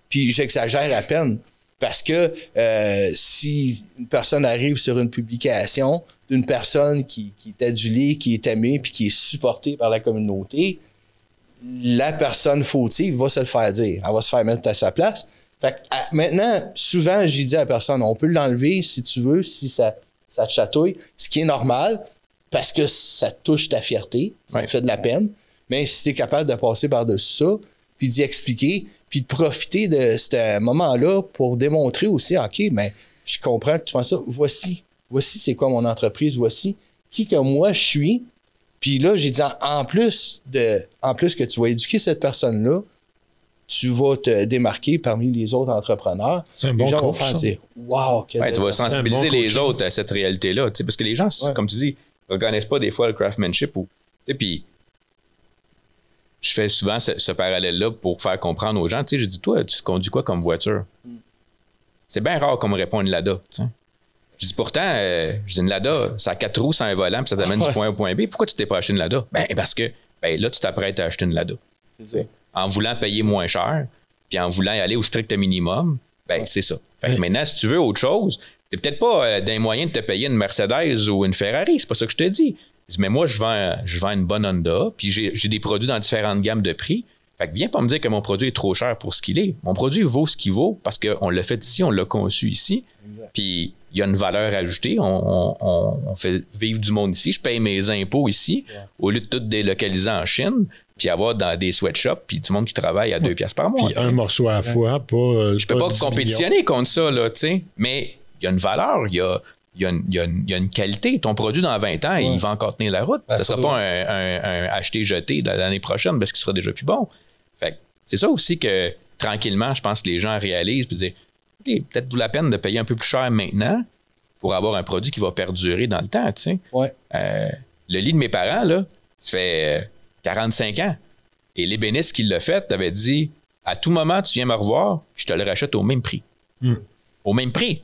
Puis j'exagère à peine. Parce que euh, si une personne arrive sur une publication d'une personne qui, qui est adulée, qui est aimée, puis qui est supportée par la communauté, la personne fautive va se le faire dire. Elle va se faire mettre à sa place. Fait que, maintenant, souvent, j'ai dit à la personne, on peut l'enlever si tu veux, si ça, ça te chatouille, ce qui est normal, parce que ça touche ta fierté, ça Ouais. te fait de la peine. Mais si tu es capable de passer par-dessus ça, puis d'y expliquer, puis de profiter de ce moment-là pour démontrer aussi, OK, mais je comprends que tu penses ça, voici, voici c'est quoi mon entreprise, voici qui que moi je suis. Puis là, j'ai dit, en- en plus, de, en plus que tu vas éduquer cette personne-là, tu vas te démarquer parmi les autres entrepreneurs. C'est un les bon gens vont coach, faire ça. dire, wow, quelle Ouais, tu vas sensibiliser bon les coaching. autres à cette réalité-là. tu sais, Parce que les gens, Ouais. comme tu dis, ne reconnaissent pas des fois le craftsmanship. Ou, puis je fais souvent ce, ce parallèle-là pour faire comprendre aux gens. Tu sais, je dis, toi, tu conduis quoi comme voiture? C'est bien rare qu'on me réponde une Lada. Je dis, pourtant, euh, je dis, une Lada, ça a quatre roues, ça a un volant, puis ça t'amène du Ouais. point A au point B. Pourquoi tu t'es pas acheté une Lada? Ben, parce que ben, là, tu t'apprêtes à acheter une Lada C'est ça. En voulant payer moins cher, puis en voulant aller au strict minimum, ben c'est ça. Fait que maintenant, si tu veux autre chose, t'es peut-être pas euh, dans les moyens de te payer une Mercedes ou une Ferrari, c'est pas ça que je te dis. Je dis, mais moi, je vends, je vends une bonne Honda, puis j'ai des produits dans différentes gammes de prix. Fait que viens pas me dire que mon produit est trop cher pour ce qu'il est. Mon produit vaut ce qu'il vaut parce qu'on l'a fait ici, on l'a conçu ici. Puis il y a une valeur ajoutée. On, on- on- on fait vivre du monde ici. Je paye mes impôts ici au lieu de tout délocaliser en Chine, puis avoir dans des sweatshops, puis du monde qui travaille à deux piastres par mois. Puis un morceau à la fois, pas. euh, Je peux pas 10 compétitionner contre ça, là, tu sais. Mais il y a une valeur, il y a, il y, a une- il y a une- il y a une qualité. Ton produit, dans 20 ans, il va encore tenir la route. Ouais, ça sera pas un, un- un acheté-jeté de l'année prochaine parce qu'il sera déjà plus bon. Fait que c'est ça aussi que, tranquillement, je pense que les gens réalisent puis disent OK, peut-être vaut la peine de payer un peu plus cher maintenant pour avoir un produit qui va perdurer dans le temps, tu sais. Ouais. Euh, le lit de mes parents, là, ça fait euh, 45 ans. Et l'ébéniste qui l'a fait avait dit à tout moment, tu viens me revoir, je te le rachète au même prix. Hmm. Au même prix.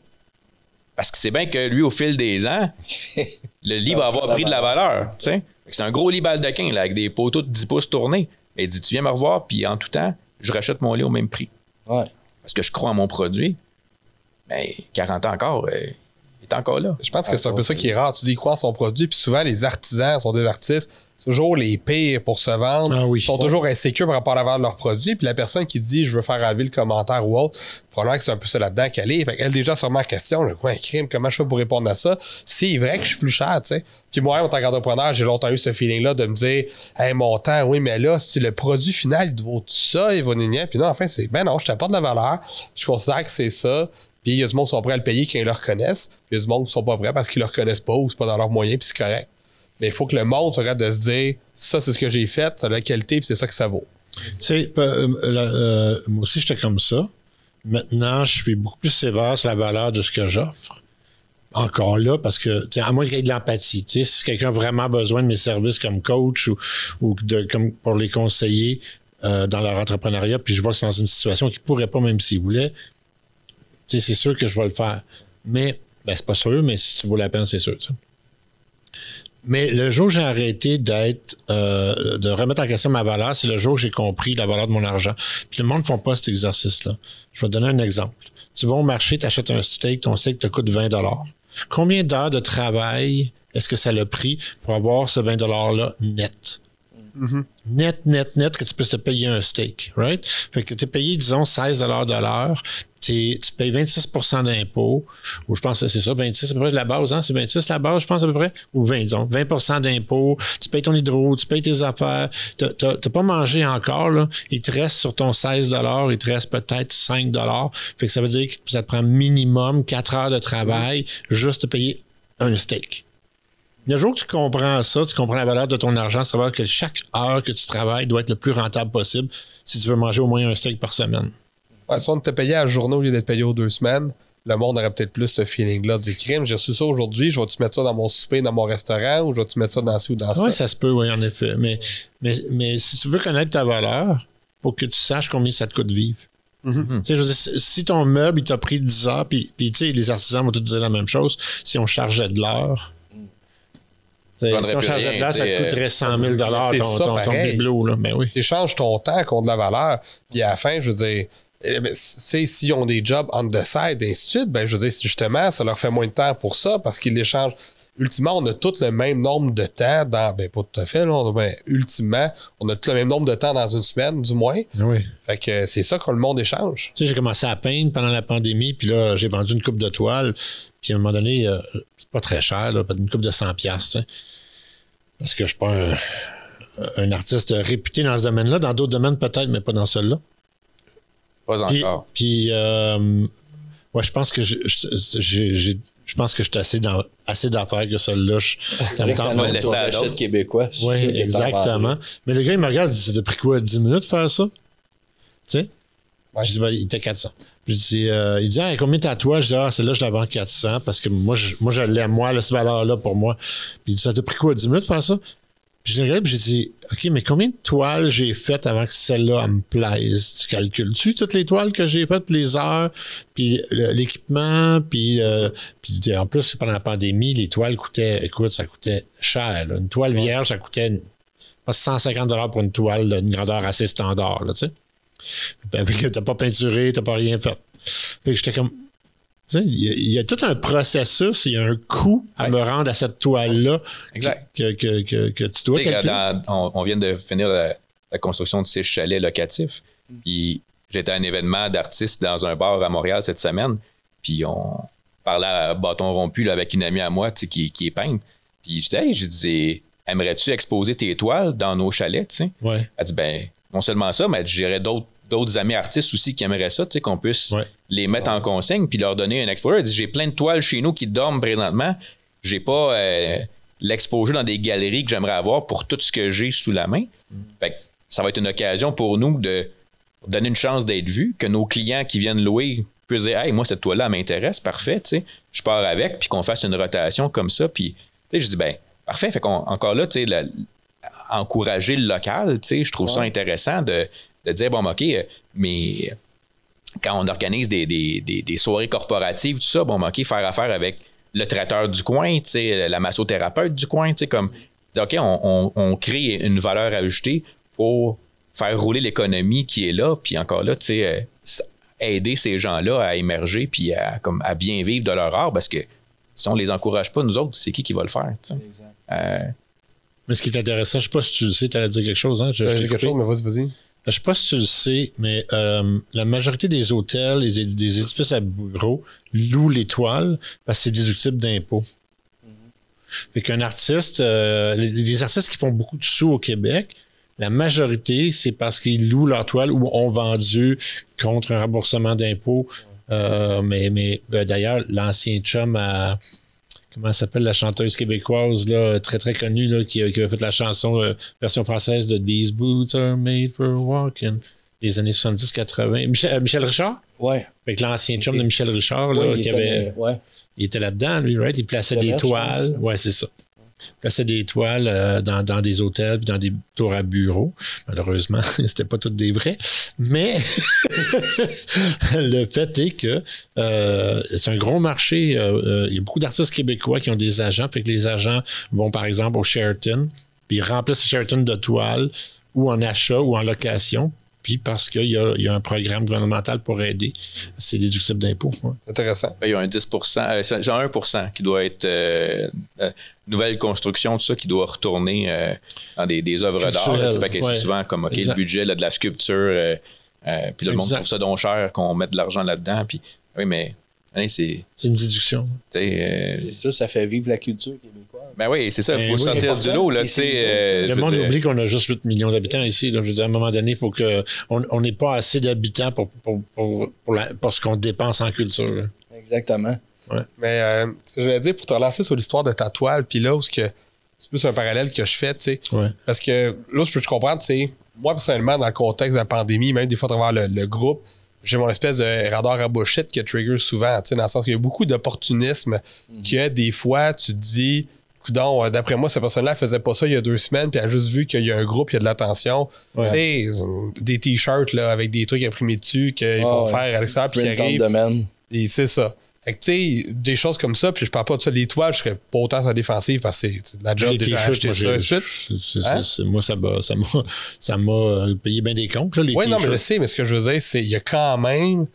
Parce que c'est bien que lui, au fil des ans, le lit va avoir pris de la valeur. C'est un gros lit baldaquin là, avec des poteaux de 10 pouces tournés. Et il dit Tu viens me revoir, puis en tout temps, je rachète mon lit au même prix. Ouais. Parce que je crois en mon produit. Mais 40 ans encore, euh, il est encore là. Je pense que c'est un peu ça qui est rare. Tu dis, il croit en son produit, puis souvent, les artisans sont des artistes, toujours les pires pour se vendre. Ah oui. Ils sont toujours insécures par rapport à la valeur de leur produit. Puis la personne qui dit, je veux faire enlever le commentaire ou autre, probablement que c'est un peu ça là-dedans qu'elle est. Fait qu'elle, déjà, sûrement en question, je quoi, un crime, comment je fais pour répondre à ça? C'est vrai que je suis plus cher, tu sais. Puis moi, en tant qu'entrepreneur, j'ai longtemps eu ce feeling-là de me dire, hey, mon temps, oui, mais là, si le produit final, il te vaut tout ça, il va gna Puis non, enfin, c'est, ben non, je t'apporte de la valeur. Je considère que c'est ça. Puis il y a du monde qui sont prêts à le payer quand ils le reconnaissent. Puis il y a du monde qui sont pas prêts parce qu'ils le reconnaissent pas ou c'est pas dans leurs moyens, puis c'est correct. Mais il faut que le monde soit capable de se dire ça, c'est ce que j'ai fait, ça a la qualité, puis c'est ça que ça vaut. Tu euh, la- euh, moi aussi, j'étais comme ça. Maintenant, je suis beaucoup plus sévère sur la valeur de ce que j'offre. Encore là, parce que, à moins qu'il y ait de l'empathie. Si quelqu'un a vraiment besoin de mes services comme coach ou, ou de, comme pour les conseiller euh, dans leur entrepreneuriat, puis je vois que c'est dans une situation qu'ils ne pourraient pas, même s'ils voulaient, c'est sûr que je vais le faire. Mais, ben, c'est pas sûr, mais si ça vaut la peine, c'est sûr. Mais le jour où j'ai arrêté d'être, euh, de remettre en question ma valeur, c'est le jour où j'ai compris la valeur de mon argent. Puis le monde ne font pas cet exercice-là. Je vais te donner un exemple. Tu vas au marché, tu achètes un steak, ton steak te coûte 20 Combien d'heures de travail est-ce que ça l'a pris pour avoir ce 20 $-là net? Net, net, net, que tu peux te payer un steak, right? Fait que tu es payé, disons, 16 de l'heure. Tu payes 26% d'impôts, ou je pense que c'est ça, 26, c'est à peu près la base, hein? C'est 26 la base, je pense, à peu près, ou 20, disons, 20% d'impôts, tu payes ton hydro, tu payes tes affaires, t'as- t'as pas mangé encore, là, il te reste sur ton 16 il te reste peut-être 5 Fait que ça veut dire que ça te prend minimum 4 heures de travail juste te payer un steak. Le jour que tu comprends ça, tu comprends la valeur de ton argent, savoir que chaque heure que tu travailles doit être le plus rentable possible si tu veux manger au moins un steak par semaine. Ouais, si on était payé à la journée au lieu d'être payé aux deux semaines, le monde aurait peut-être plus ce feeling-là du crime. J'ai reçu ça aujourd'hui, je vais-tu mettre ça dans mon souper, dans mon restaurant, ou je vais-tu mettre ça dans ci ou dans Oui, ça? ça se peut, oui, en effet. Mais, mais, mais si tu veux connaître ta valeur, faut que tu saches combien ça te coûte de vivre. Tu sais, je veux dire, si- ton meuble, il t'a pris 10 heures, puis, puis les artisans vont tous dire la même chose, si on chargeait de l'heure, si on rien, de ça tu sais, te coûterait 100 000 c'est ton, ça, ton, ton bibelot, là. Ben oui. Tu échanges ton temps contre de la valeur, puis à la fin, je veux dire, eh ben, s'ils ont des jobs on the side, et ainsi de suite, ben, je veux dire, justement, ça leur fait moins de temps pour ça parce qu'ils l'échangent. Ultimement, on a tous le même nombre de temps dans. Ben, pas tout à fait, là. Ben, ultimement, on a tout le même nombre de temps dans une semaine, du moins. Ben oui. Fait que c'est ça que le monde échange. Tu sais, j'ai commencé à peindre pendant la pandémie, puis là, j'ai vendu une coupe de toile, puis à un moment donné, euh, c'est pas très cher, là, une coupe de 100 pièces, tu sais. Parce que je suis pas un, un artiste réputé dans ce domaine-là. Dans d'autres domaines, peut-être, mais pas dans celui-là. Pas Puis, encore. puis euh, ouais, je pense que j'ai- je pense que je suis assez, dans, assez d'affaires que celle-là. je- Ça me Avec tente d'autres. québécois. Oui, exactement. Mais le gars, il me regarde, il dit Ça t'a pris quoi 10 minutes de faire ça? Tu sais? Ouais. Je dis ben, Il était 400. Puis je dis, euh, il dit ah, combien t'as toi? Je dis Ah, celle-là, je la vends 400 parce que moi, je, moi, je l'aime, moi, là, cette valeur-là pour moi. Puis il dit Ça t'a pris quoi 10 minutes faire ça? Puis je regardé, puis j'ai dit OK, mais combien de toiles j'ai faites avant que celle-là elle me plaise? Tu calcules-tu toutes les toiles que j'ai faites, puis les heures, puis l'équipement, puis, euh, puis en plus, pendant la pandémie, les toiles coûtaient, écoute, ça coûtait cher. là. Une toile vierge, ça coûtait une- pas 150 pour une toile d'une grandeur assez standard, là, tu sais. Ben, que t'as pas peinturé, t'as pas rien fait. Fait que j'étais comme, Tu sais, Il y, a- il y a tout un processus, il y a un coût à Ouais. me rendre à cette toile-là que, que, que, que tu dois calculer. dans- on, on vient de finir la, la construction de ces chalets locatifs. Puis j'étais à un événement d'artistes dans un bar à Montréal cette semaine. Puis on parlait à bâton rompu là, avec une amie à moi tu sais, qui, qui est peintre. Puis je disais, hey, je disais, aimerais-tu exposer tes toiles dans nos chalets? tu sais? Ouais. Elle dit, ben, non seulement ça, mais j'aurais d'autres d'autres amis artistes aussi qui aimeraient ça, tu sais, qu'on puisse Ouais. les mettre en consigne puis leur donner un exposure. Elle dit, j'ai plein de toiles chez nous qui dorment présentement. J'ai pas euh, l'exposure dans des galeries que j'aimerais avoir pour tout ce que j'ai sous la main. Fait que ça va être une occasion pour nous de donner une chance d'être vu, que nos clients qui viennent louer puissent dire, hey, moi, cette toile-là elle m'intéresse, parfait, tu sais, je pars avec, puis qu'on fasse une rotation comme ça. Puis, tu sais, je dis, ben, parfait. Fait qu'on, encore là, tu sais, la- encourager le local, tu sais, je trouve ça intéressant de, de dire, bon, OK, euh, mais quand on organise des, des- des- des soirées corporatives, tout ça, bon, OK, faire affaire avec le traiteur du coin, tu sais, la massothérapeute du coin, tu sais, comme, dire, OK, on, on- on crée une valeur ajoutée pour faire rouler l'économie qui est là, puis encore là, tu sais, euh, aider ces gens-là à émerger, puis à, comme, à bien vivre de leur art, parce que si on les encourage pas, nous autres, c'est qui qui va le faire, tu sais? Euh, Mais ce qui est intéressant, je sais pas si tu le sais, tu allais dire quelque chose, hein? Je, Euh, quelque chose, mais vas-y, vas-y. Je sais pas si tu le sais, mais euh, la majorité des hôtels, des édifices à bureaux louent les toiles parce que c'est déductible d'impôts. Fait qu'un artiste, euh, les, les artistes qui font beaucoup de sous au Québec, la majorité, c'est parce qu'ils louent leurs toiles ou ont vendu contre un remboursement d'impôts. Euh, mais mais euh, d'ailleurs, l'ancien chum à comment elle s'appelle la chanteuse québécoise là, très très connue là, qui, a- qui a fait la chanson euh, version française de These Boots Are Made for Walking des années 70-80. Michel, Michel Richard? Ouais. Avec l'ancien chum de Michel Richard, là, Ouais, il qui était- avait, ouais. il était là-dedans, lui, right? Il plaçait des toiles. Ouais, c'est ça. Plaçait des toiles euh, dans, des hôtels dans des tours à bureaux. Malheureusement, c'était pas toutes des vrais. Mais le fait est que euh, c'est un gros marché. euh, il y a beaucoup d'artistes québécois qui ont des agents. Fait que les agents vont, par exemple, au Sheraton, puis ils remplissent le Sheraton de toiles ou en achat ou en location. Puis parce qu'il y a, il y a un programme gouvernemental pour aider, c'est déductible d'impôts. ouais. Intéressant. Il y a un 10 euh, un 1 qui doit être euh, euh, nouvelle construction, tout ça, qui doit retourner euh, dans des, des œuvres d'art. Fait que ouais. c'est souvent comme, OK, Exact. le budget là, de la sculpture, euh, euh, puis le monde trouve ça donc cher qu'on mette de l'argent là-dedans. Puis, oui, mais hein, c'est. C'est une déduction. euh, Ça, ça fait vivre la culture québécoise. Ben oui, c'est ça, il Ben faut oui, sortir du lot. Là, tu euh, Le monde dire- oublie qu'on a juste 8 millions d'habitants ici. là. Je veux dire, à un moment donné, il faut que. On on n'est pas assez d'habitants pour, pour, pour, pour, la- pour ce qu'on dépense en culture. là. Exactement. Mais euh, ce que je voulais dire, pour te relancer sur l'histoire de ta toile, puis là, où que c'est plus un parallèle que je fais, tu sais. Ouais. Parce que là, je peux te comprendre, c'est moi, personnellement, dans le contexte de la pandémie, même des fois, à travers le, le groupe, j'ai mon espèce de radar à bullshit qui trigger souvent, tu sais, dans le sens qu'il y a beaucoup d'opportunisme que des fois, tu te dis, coudon, euh, d'après moi, cette personne-là, elle faisait pas ça il y a deux semaines, puis elle a juste vu qu'il y a un groupe, il y a de l'attention. Ouais. Des t-shirts là, avec des trucs imprimés dessus qu'ils Ah vont ouais. faire à l'extérieur, puis on arrivent. Et c'est ça. Fait que, tu sais, des choses comme ça, puis je parle pas de ça. Les toiles, je serais pas autant sur la défensive parce que c'est la job Les déjà moi, ça. et Hein? moi, ça m'a, ça m'a, ça m'a payé bien des comptes, là, les Oui, non, mais je sais, mais ce que je veux dire, c'est il y a quand même.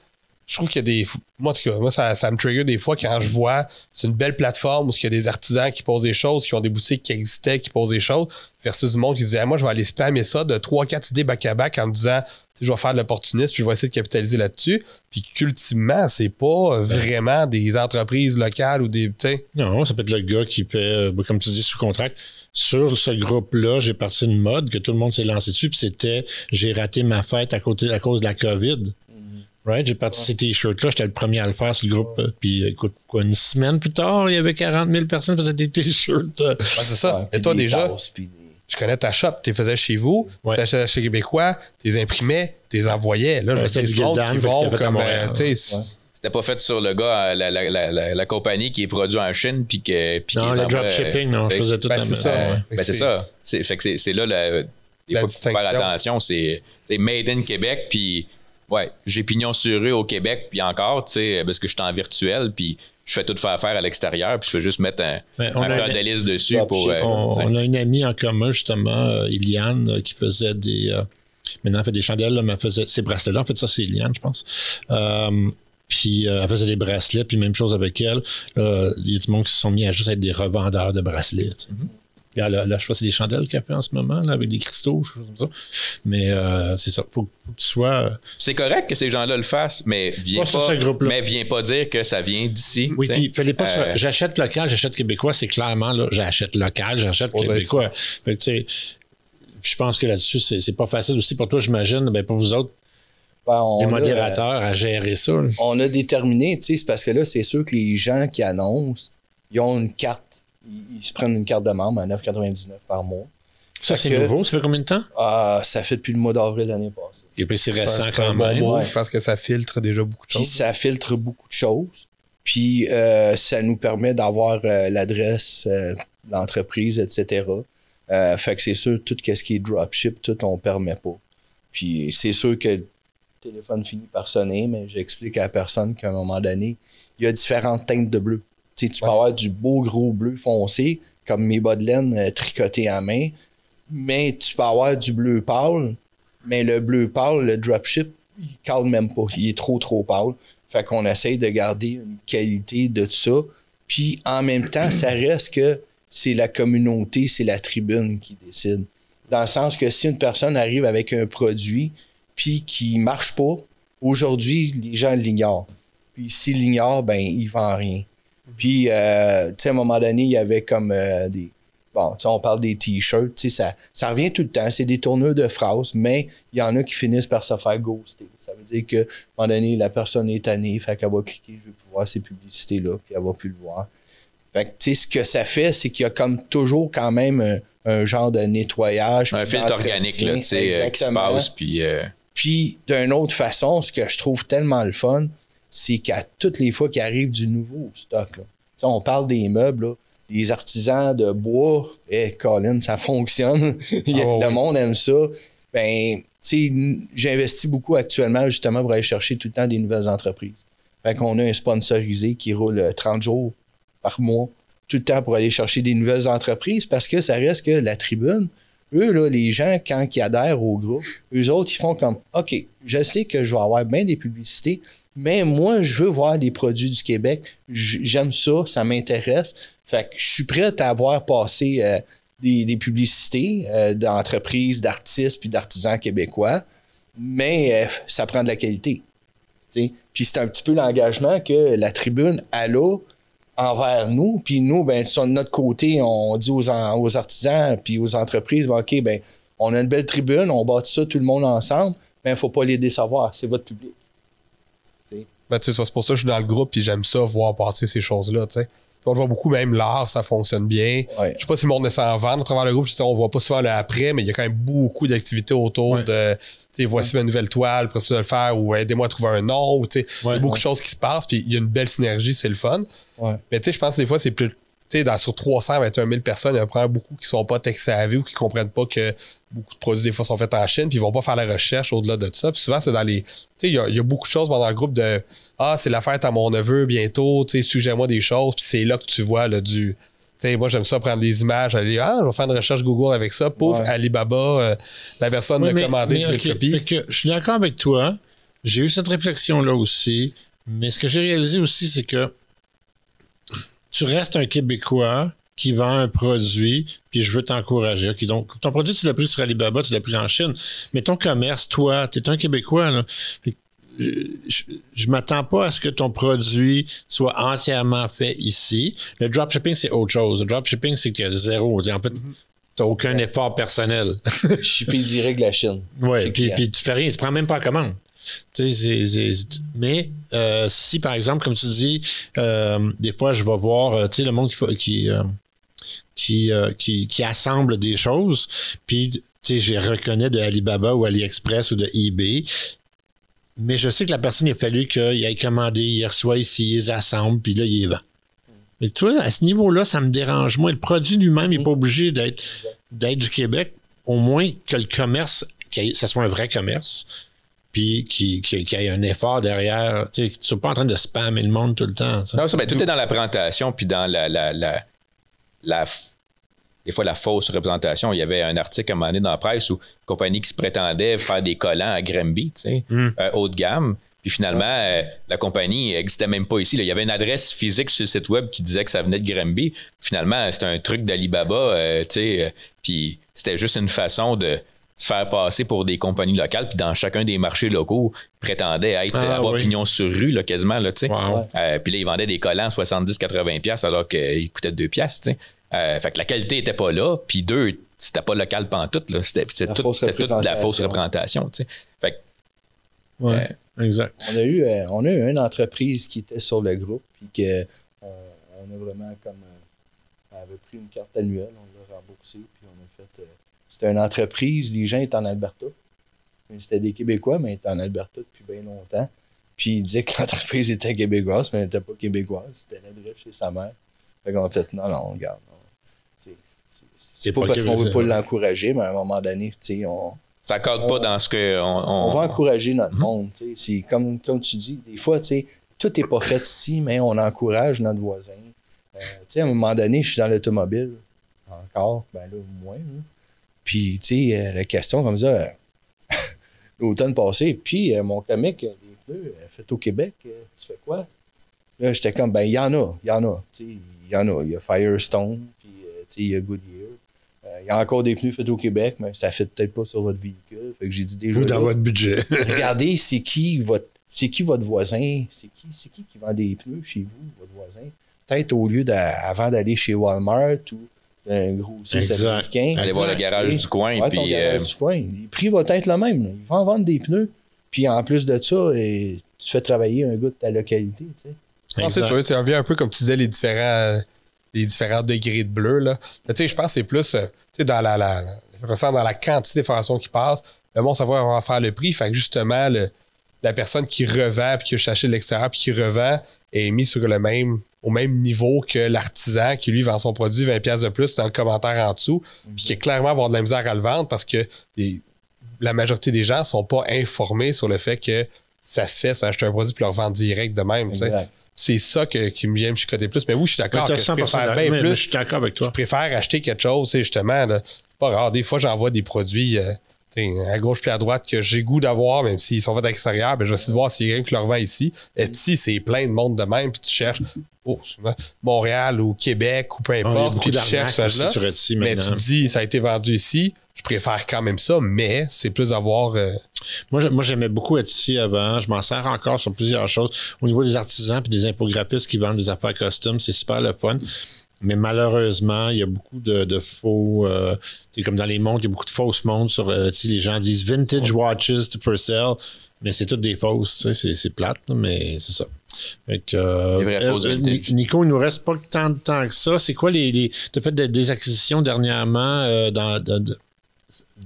Je trouve qu'il y a des. Moi, en tout cas, moi, ça, ça me trigger des fois quand je vois c'est une belle plateforme où il y a des artisans qui posent des choses, qui ont des boutiques qui existaient, qui posent des choses, versus du monde qui disait ah, moi, je vais aller spammer ça de 3-4 idées back-à-back en me disant je vais faire de l'opportunisme, puis je vais essayer de capitaliser là-dessus. Puis qu'ultimement, c'est pas vraiment des entreprises locales ou des. Non, ça peut être le gars qui paie, euh, comme tu dis, sous contrat. Sur ce groupe-là, j'ai parti une mode que tout le monde s'est lancé dessus, puis c'était j'ai raté ma fête à, côté, à cause de la COVID. Right? J'ai parti ces t-shirts-là, j'étais le premier à le faire sur le groupe. euh, Puis écoute, quoi, une semaine plus tard, il y avait 40 000 personnes qui faisaient des t-shirts. euh, ouais, c'est ça. Ouais, Et toi, déjà, tasses, puis des- je connais ta shop, tu les faisais chez vous, Ouais. tu achetais chez Québécois, tu les imprimais, tu les envoyais. Là, je dire, du qui vont comme. Euh, sais. C'était pas fait sur le gars, la, la, la, la, la compagnie qui est produit en Chine, puis que. puis non, le dropshipping, non, je sais. faisais tout ben, main. ça. Ben, c'est ça. C'est, fait que c'est, c'est là, des fois, faut faire attention. C'est, c'est made in Québec, puis ouais, j'ai pignon sur rue au Québec, puis encore, tu sais, parce que je suis en virtuel, puis je fais tout faire faire à l'extérieur, puis je fais juste mettre un, Ben, on un a- fleur de lys dessus pour. euh, on, a une amie en commun, justement, euh, Iliane, euh, qui faisait des. euh, maintenant, elle fait des chandelles, là, mais elle faisait ces bracelets-là. En fait, ça, c'est Iliane, je pense. Euh, Puis euh, elle faisait des bracelets, puis même chose avec elle. Là, il y a du monde qui se sont mis à juste être des revendeurs de bracelets. tu sais. Là, là, là, je sais pas si c'est des chandelles qu'elle fait en ce moment, là, avec des cristaux, quelque chose comme ça. Mais euh, c'est ça. Faut, faut que tu sois. euh, C'est correct que ces gens-là le fassent, mais viens Pas pas, sur ce groupe-là. mais viens pas dire que ça vient d'ici. Oui, puis fallait pas Euh, j'achète local, j'achète québécois, c'est clairement là, j'achète local, j'achète québécois. Fait que, tu sais, je pense que là-dessus, c'est, c'est pas facile aussi pour toi, j'imagine, ben pour vous autres, Ben, on les a, modérateurs, à gérer ça. on a déterminé, tu sais, c'est parce que là, c'est sûr que les gens qui annoncent, ils ont une carte. Ils, ils se prennent une carte de membre à 9,99 par mois. Ça, c'est nouveau, ça fait combien de temps? Ah, ça fait depuis le mois d'avril l'année passée. Et puis c'est récent un quand bon même. move ouais. parce que ça filtre déjà beaucoup de Puis choses. ça filtre beaucoup de choses. Puis euh, ça nous permet d'avoir euh, l'adresse euh, de l'entreprise, etc. Euh, fait que c'est sûr, tout ce qui est dropship, tout on permet pas. Puis c'est sûr que le téléphone finit par sonner, mais j'explique à la personne qu'à un moment donné, il y a différentes teintes de bleu. Tu peux avoir du beau gros bleu foncé, comme mes bas de laine euh, tricotés à main, mais tu peux avoir du bleu pâle, mais le bleu pâle, le dropship, il cale même pas. Il est trop, trop pâle. Fait qu'on essaye de garder une qualité de tout ça. Puis en même temps, ça reste que c'est la communauté, c'est la tribune qui décide. Dans le sens que si une personne arrive avec un produit puis qui marche pas, aujourd'hui, les gens l'ignorent. Puis s'ils l'ignorent, ben, ils vendent rien. Puis, euh, tu sais, à un moment donné, il y avait comme euh, des. Bon, tu sais, on parle des t-shirts, tu sais, ça, ça revient tout le temps. C'est des tourneurs de phrases, mais il y en a qui finissent par se faire ghoster. Ça veut dire qu'à un moment donné, la personne est tannée, fait qu'elle va cliquer, je veux plus voir ces publicités-là, puis elle va plus le voir. Fait que, tu sais, ce que ça fait, c'est qu'il y a comme toujours quand même un, un genre de nettoyage. un filtre organique là, tu sais, euh, qui se Exactement. passe. Puis, euh, Puis, d'une autre façon, ce que je trouve tellement le fun, c'est qu'à toutes les fois qu'il arrive du nouveau stock, là, on parle des meubles, là, des artisans de bois, et Colin, ça fonctionne. Ah le monde aime ça. Ben, tu sais, n- j'investis beaucoup actuellement justement pour aller chercher tout le temps des nouvelles entreprises. Fait qu'on a un sponsorisé qui roule euh, 30 jours par mois, tout le temps pour aller chercher des nouvelles entreprises parce que ça reste que la tribune, eux, là, les gens, quand ils adhèrent au groupe, eux autres, ils font comme OK, je sais que je vais avoir bien des publicités, mais moi, je veux voir des produits du Québec. J'aime ça, ça m'intéresse. Fait que je suis prêt à avoir passé euh, des, des publicités euh, d'entreprises, d'artistes puis d'artisans québécois, mais euh, ça prend de la qualité. Puis c'est un petit peu l'engagement que la tribune a là envers nous. Puis nous, ben, sur notre côté, on dit aux, aux artisans puis aux entreprises, ben, OK, ben, on a une belle tribune, on bâtit ça tout le monde ensemble, mais il ne faut pas les décevoir, c'est votre public. Ben, tu sais, c'est pour ça que je suis dans le groupe puis j'aime ça, voir passer ces choses-là, tu sais. On le voit beaucoup, même l'art, ça fonctionne bien. Ouais. Je sais pas si le monde essaie en vendre à travers le groupe. Je sais, on voit pas souvent le après, mais il y a quand même beaucoup d'activités autour Ouais. de, tu sais, voici ma nouvelle toile, après ça, de le faire, ou aidez-moi à trouver un nom, ou, tu sais, il y a Ouais. beaucoup Ouais. de choses qui se passent, puis il y a une belle synergie, c'est le fun. Ouais. Mais tu sais, je pense que des fois, c'est plus. Tu sais, dans- sur 321 000 personnes, il y en a probablement beaucoup qui sont pas tech savvy ou qui comprennent pas que beaucoup de produits, des fois, sont faits en Chine, puis ils vont pas faire la recherche au-delà de ça. Puis souvent, c'est dans les. Tu sais, il y, a- il y a beaucoup de choses dans le groupe de Ah, c'est la fête à mon neveu bientôt, tu sais, suggère-moi des choses, puis c'est là que tu vois là, du. Tu sais, moi, j'aime ça prendre des images, aller, ah, je vais faire une recherche Google avec ça. Pouf, Ouais. Alibaba, euh, la personne Oui, fait que je suis d'accord avec toi. J'ai eu cette réflexion-là aussi. Mais ce que j'ai réalisé aussi, c'est que tu restes un Québécois qui vend un produit, puis je veux t'encourager. Donc, ton produit, tu l'as pris sur Alibaba, tu l'as pris en Chine. Mais ton commerce, toi, tu es un Québécois. Là. Que Je, je, je m'attends pas à ce que ton produit soit entièrement fait ici. Le dropshipping, c'est autre chose. Le dropshipping, c'est qu'il y a zéro. En fait, tu n'as aucun effort personnel. Shippé direct de la Chine. Ouais, Chez puis, puis tu fais rien, tu prends même pas la commande. Tu mais euh, si par exemple, comme tu dis, euh, des fois je vais voir, euh, tu le monde qui qui qui, qui qui assemble des choses, puis tu je reconnais de Alibaba ou AliExpress ou de eBay. Mais je sais que la personne, il a fallu qu'il ait commandé, il reçoit ici, il les assemble, puis là, il les vend. Mais toi, à ce niveau-là, ça me dérange moins. Le produit lui-même n'est pas obligé d'être d'être du Québec, au moins que le commerce, que ça soit un vrai commerce, puis qu'il qui, qu'il y ait un effort derrière. Tu ne sois pas en train de spammer le monde tout le temps. sais. Non, ça, ben, tout est dans la présentation, puis dans la, la, la, la f- des fois la fausse représentation. Il y avait un article à un moment donné dans la presse où une compagnie qui se prétendait faire des collants à Granby, tu sais, Mm. euh, haut de gamme. Puis finalement, euh, la compagnie n'existait même pas ici. là. Il y avait une adresse physique sur le site web qui disait que ça venait de Granby. Finalement, c'était un truc d'Alibaba, euh, tu sais. euh, puis c'était juste une façon de se faire passer pour des compagnies locales. Puis dans chacun des marchés locaux, ils prétendaient être, Ah, avoir oui. pignon sur rue, là, quasiment, là, tu sais. Wow. Euh, puis là, ils vendaient des collants 70-80$ piastres alors qu'ils coûtaient 2$. piastres, tu sais. Euh, fait que la qualité était pas là. Puis deux, c'était pas local pantoute. Là. C'était, c'était La tout- fausse c'était toute de la fausse représentation. tu sais. Fait que, Ouais, exact. On a eu, euh, on a eu une entreprise qui était sur le groupe, puis que on, on a vraiment comme. euh, elle avait pris une carte annuelle, on l'a remboursé, puis on a fait. euh, c'était une entreprise, les gens étaient en Alberta. C'était des Québécois, mais ils étaient en Alberta depuis bien longtemps. Puis il disait que l'entreprise était québécoise, mais elle n'était pas québécoise. C'était l'adresse chez sa mère. Fait qu'on a fait, non, non, regarde. non. C'est- pas, pas parce qu'on veut pas l'encourager, mais à un moment donné, tu sais, on, ça cadre On- pas dans ce que. On, on on- va encourager notre monde. tu sais. C'est comme, comme tu dis, des fois, tu sais, tout n'est pas fait ici, mais on encourage notre voisin. Euh, tu sais, à un moment donné, je suis dans l'automobile, encore, ben là, moins. là. Puis, tu sais, euh, la question comme ça, euh, l'automne passé, puis euh, mon comique, des pneus, fait au Québec, tu fais quoi? Là, j'étais comme, ben, il y en a, il y en a. Il y en a. Il y a Firestone, puis, il y a Goodyear. Il y a encore des pneus faits au Québec, mais ça ne fait peut-être pas sur votre véhicule. Fait que j'ai dit déjà. Ou dans là, votre budget. regardez, c'est qui votre c'est qui votre voisin, c'est qui c'est qui qui vend des pneus chez vous, votre voisin? Peut-être au lieu d'a- avant d'aller chez Walmart ou un gros américain. aller voir le garage du coin. Ouais, ton puis, garage euh, du coin. Le prix va être le même. là. Ils vont en vendre des pneus. Puis en plus de ça, et tu fais travailler un gars de ta localité. Tu sais. Je pense que Exact. tu vois, ça revient un peu comme tu disais, les différents, les différents degrés de bleu. Là. Mais tu sais, je pense que c'est plus euh, tu sais, dans la, la, la- dans la quantité d'informations qui passent. Le monde savoir va faire le prix. Fait que justement, le- la personne qui revend puis qui a cherché de l'extérieur puis qui revend est mis sur le même au même niveau que l'artisan qui lui vend son produit 20$ piastres de plus dans le commentaire en dessous, puis qui est clairement avoir de la misère à le vendre parce que les- la majorité des gens sont pas informés sur le fait que ça se fait, s'acheter un produit puis le revendre direct de même. c'est ça que- qui me vient me chicoter plus. Mais oui, je suis d'accord. Je 100% préfère bien mais plus. Je suis d'accord avec Je toi. préfère acheter quelque chose, sais, justement. là. C'est pas rare. Des fois, j'envoie des produits euh, à gauche puis à droite que j'ai goût d'avoir, même s'ils sont faits à l'extérieur. Ben, je vais essayer de voir s'il y a quelqu'un qui le revend ici. Et ici, c'est plein de monde de même. Puis tu cherches oh, Montréal ou Québec ou peu Ah, importe. beaucoup puis tu cherches Etsy Mais tu dis, ça a été vendu ici. Je préfère quand même ça, mais c'est plus d'avoir. euh, Moi, j'ai- moi, j'aimais beaucoup Etsy avant. Je m'en sers encore sur plusieurs choses. Au niveau des artisans et des infographistes qui vendent des affaires custom, c'est super le fun. Mais malheureusement, il y a beaucoup de, de faux. euh, c'est comme dans les montres, il y a beaucoup de fausses montres sur euh. Les gens disent vintage watches to sale, mais c'est toutes des fausses. tu sais, C'est, c'est plate, mais c'est ça. Fait que, euh, Des vraies fausses vintage. Nico, il nous reste pas tant de temps que ça. C'est quoi les. les tu as fait des, des acquisitions dernièrement euh, dans, de, de-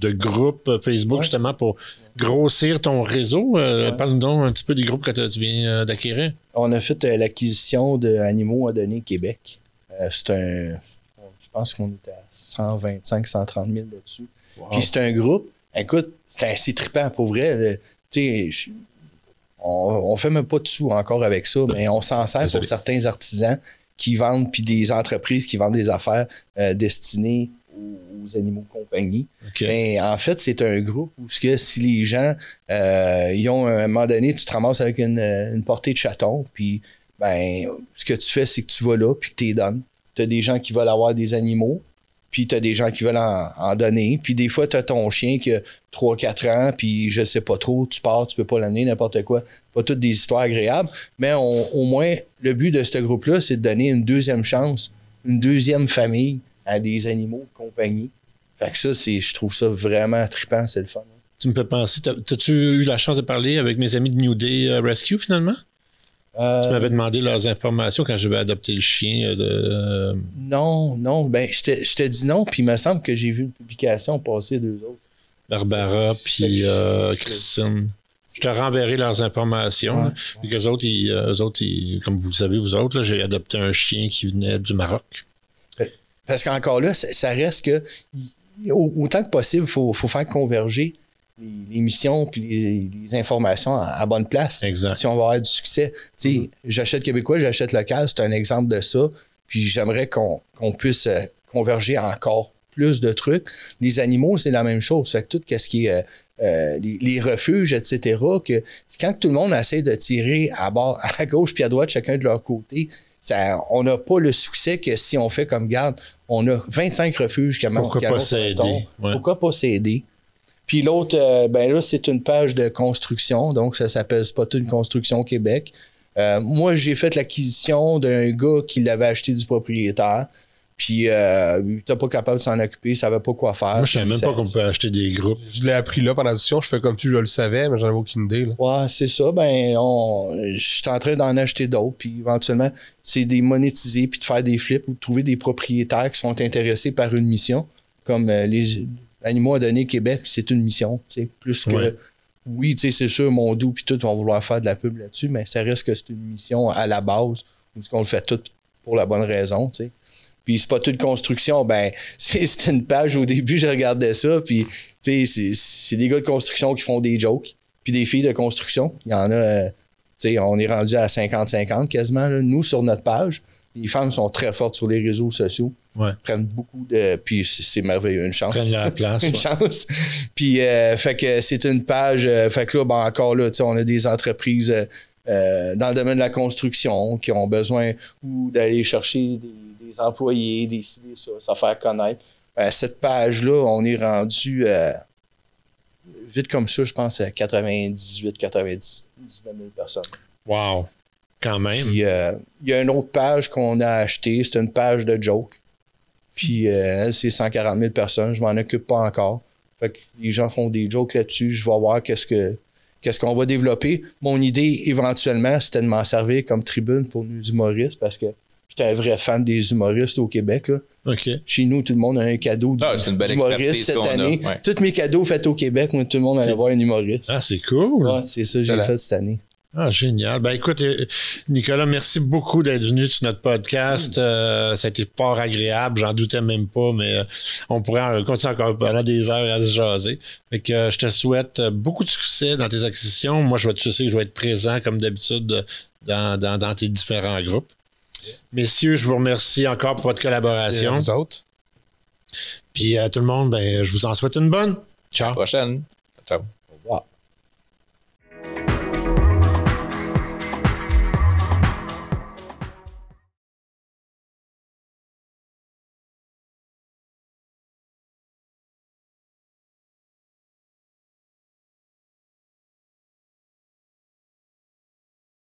de groupes euh, Facebook Ouais. justement pour grossir ton réseau? Euh, Ouais. Parle-nous donc un petit peu des groupes que tu viens euh, d'acquérir. On a fait euh, l'acquisition d'Animaux à donner Québec. Euh, c'est un. Je pense qu'on était à 125, 130 000 là-dessus. Puis c'est un groupe. Écoute, c'est assez trippant pour vrai. Tu sais, on, on fait même pas de sous encore avec ça, mais on s'en sert Désolé. pour certains artisans qui vendent, puis des entreprises qui vendent des affaires euh, destinées aux, aux animaux de compagnie. Mais en fait, c'est un groupe où que si les gens euh, ils ont à un moment donné, tu te ramasses avec une, une portée de chatons, puis ben ce que tu fais, c'est que tu vas là, puis que tu les donnes. Tu as des gens qui veulent avoir des animaux, puis tu as des gens qui veulent en, donner. Puis des fois, tu as ton chien qui a 3-4 ans, puis je sais pas trop, tu pars, tu peux pas l'amener, n'importe quoi. Pas toutes des histoires agréables, mais au moins, le but de ce groupe-là, c'est de donner une deuxième chance, une deuxième famille à des animaux compagnie. Fait que ça, c'est, je trouve ça vraiment trippant, c'est le fun. Tu me fais penser. t'as- T'as-tu eu la chance de parler avec mes amis de New Day euh, Rescue finalement? Euh, Tu m'avais demandé leurs informations quand je vais adopter le chien euh, de. euh, non, non, ben je te, je te dis non, puis il me semble que j'ai vu une publication passer deux autres. Barbara puis euh, Christine. Je te renverrai leurs informations. Ouais. autres, ils, euh, eux autres ils- comme vous le savez, vous autres, j'ai adopté un chien qui venait du Maroc. Parce qu'encore là, ça, ça reste que autant que possible, il faut, faut faire converger les, missions puis les, les informations à, à bonne place. Exact. Si on va avoir du succès. Tu sais, j'achète québécois, j'achète local, c'est un exemple de ça. Puis j'aimerais qu'on puisse euh, converger encore plus de trucs. Les animaux, c'est la même chose. Fait que tout ce qui est euh, euh, les, les refuges, etc., que quand tout le monde essaie de tirer à bord, à gauche puis à droite, chacun de leur côté, ça, on n'a pas le succès que si on fait comme garde, on a 25 refuges qui Pourquoi pas s'aider? Ouais. Pourquoi pas s'aider? Puis l'autre, euh, ben là, c'est une page de construction, donc ça s'appelle Spot une construction Québec. Euh, moi, j'ai fait l'acquisition d'un gars qui l'avait acheté du propriétaire. Puis, euh, il n'était pas capable de s'en occuper, il savait pas quoi faire. Moi, je savais même ça- pas qu'on pouvait acheter des groupes. Je l'ai appris là pendant la discussion. Je fais comme si je le savais, mais j'en avais aucune idée. Là. Ouais, c'est ça. Ben, on, je suis en train d'en acheter d'autres. Puis éventuellement, c'est des monétiser, puis de faire des flips ou de trouver des propriétaires qui sont intéressés par une mission. Comme euh, les Animaux à donner Québec, c'est une mission. C'est plus que. Ouais. Oui, tu sais, c'est sûr, mon doux, puis tout vont vouloir faire de la pub là-dessus, mais ça reste que c'est une mission à la base, où qu'on le fait tout pour la bonne raison, tu sais. Puis c'est pas toute construction, ben, c'est c'était une page au début, je regardais ça, puis tu sais, c'est- c'est des gars de construction qui font des jokes, puis des filles de construction. Il y en a, euh, tu sais, on est rendu à 50-50 quasiment, là, nous, sur notre page. Les femmes sont très fortes sur les réseaux sociaux, Ouais. prennent beaucoup de. Puis c'est merveilleux, une chance Prennent leur place. une ouais. chance. Puis, euh, fait que c'est une page. euh, fait que là, ben, encore là, on a des entreprises euh, dans le domaine de la construction qui ont besoin ou d'aller chercher des, des employés, des ça, se faire connaître. Cette page-là, on est rendu vite comme ça, je pense, à 98, 99 000 personnes. Wow. Quand même. Euh, il y a une autre page qu'on a achetée, c'est une page de joke. Puis euh, elle, c'est 140 000 personnes, je m'en occupe pas encore. Fait que les gens font des jokes là-dessus, je vais voir qu'est-ce que qu'est-ce qu'on va développer. Mon idée, éventuellement, c'était de m'en servir comme tribune pour nos humoristes parce que j'étais un vrai fan des humoristes au Québec. Là. OK. Chez nous, tout le monde a un cadeau du, Ah, une belle expertise cette année. ouais. Tous mes cadeaux faits au Québec, moi, tout le monde allait voir un humoriste. Ah, c'est cool. Ouais, c'est ça que j'ai fait cette année. Ah, génial. Ben écoute, euh, Nicolas, merci beaucoup d'être venu sur notre podcast. Euh, ça a été fort agréable, j'en doutais même pas, mais euh, on pourrait continuer encore pendant des heures à se jaser. Fait que euh, je te souhaite beaucoup de succès dans tes acquisitions. Moi, je vais te sais que je vais être présent comme d'habitude dans, dans, dans tes différents groupes. Messieurs, je vous remercie encore pour votre Et à collaboration. vous autres. Puis à tout le monde, ben, je vous en souhaite une bonne. Ciao. Prochaine. Ciao.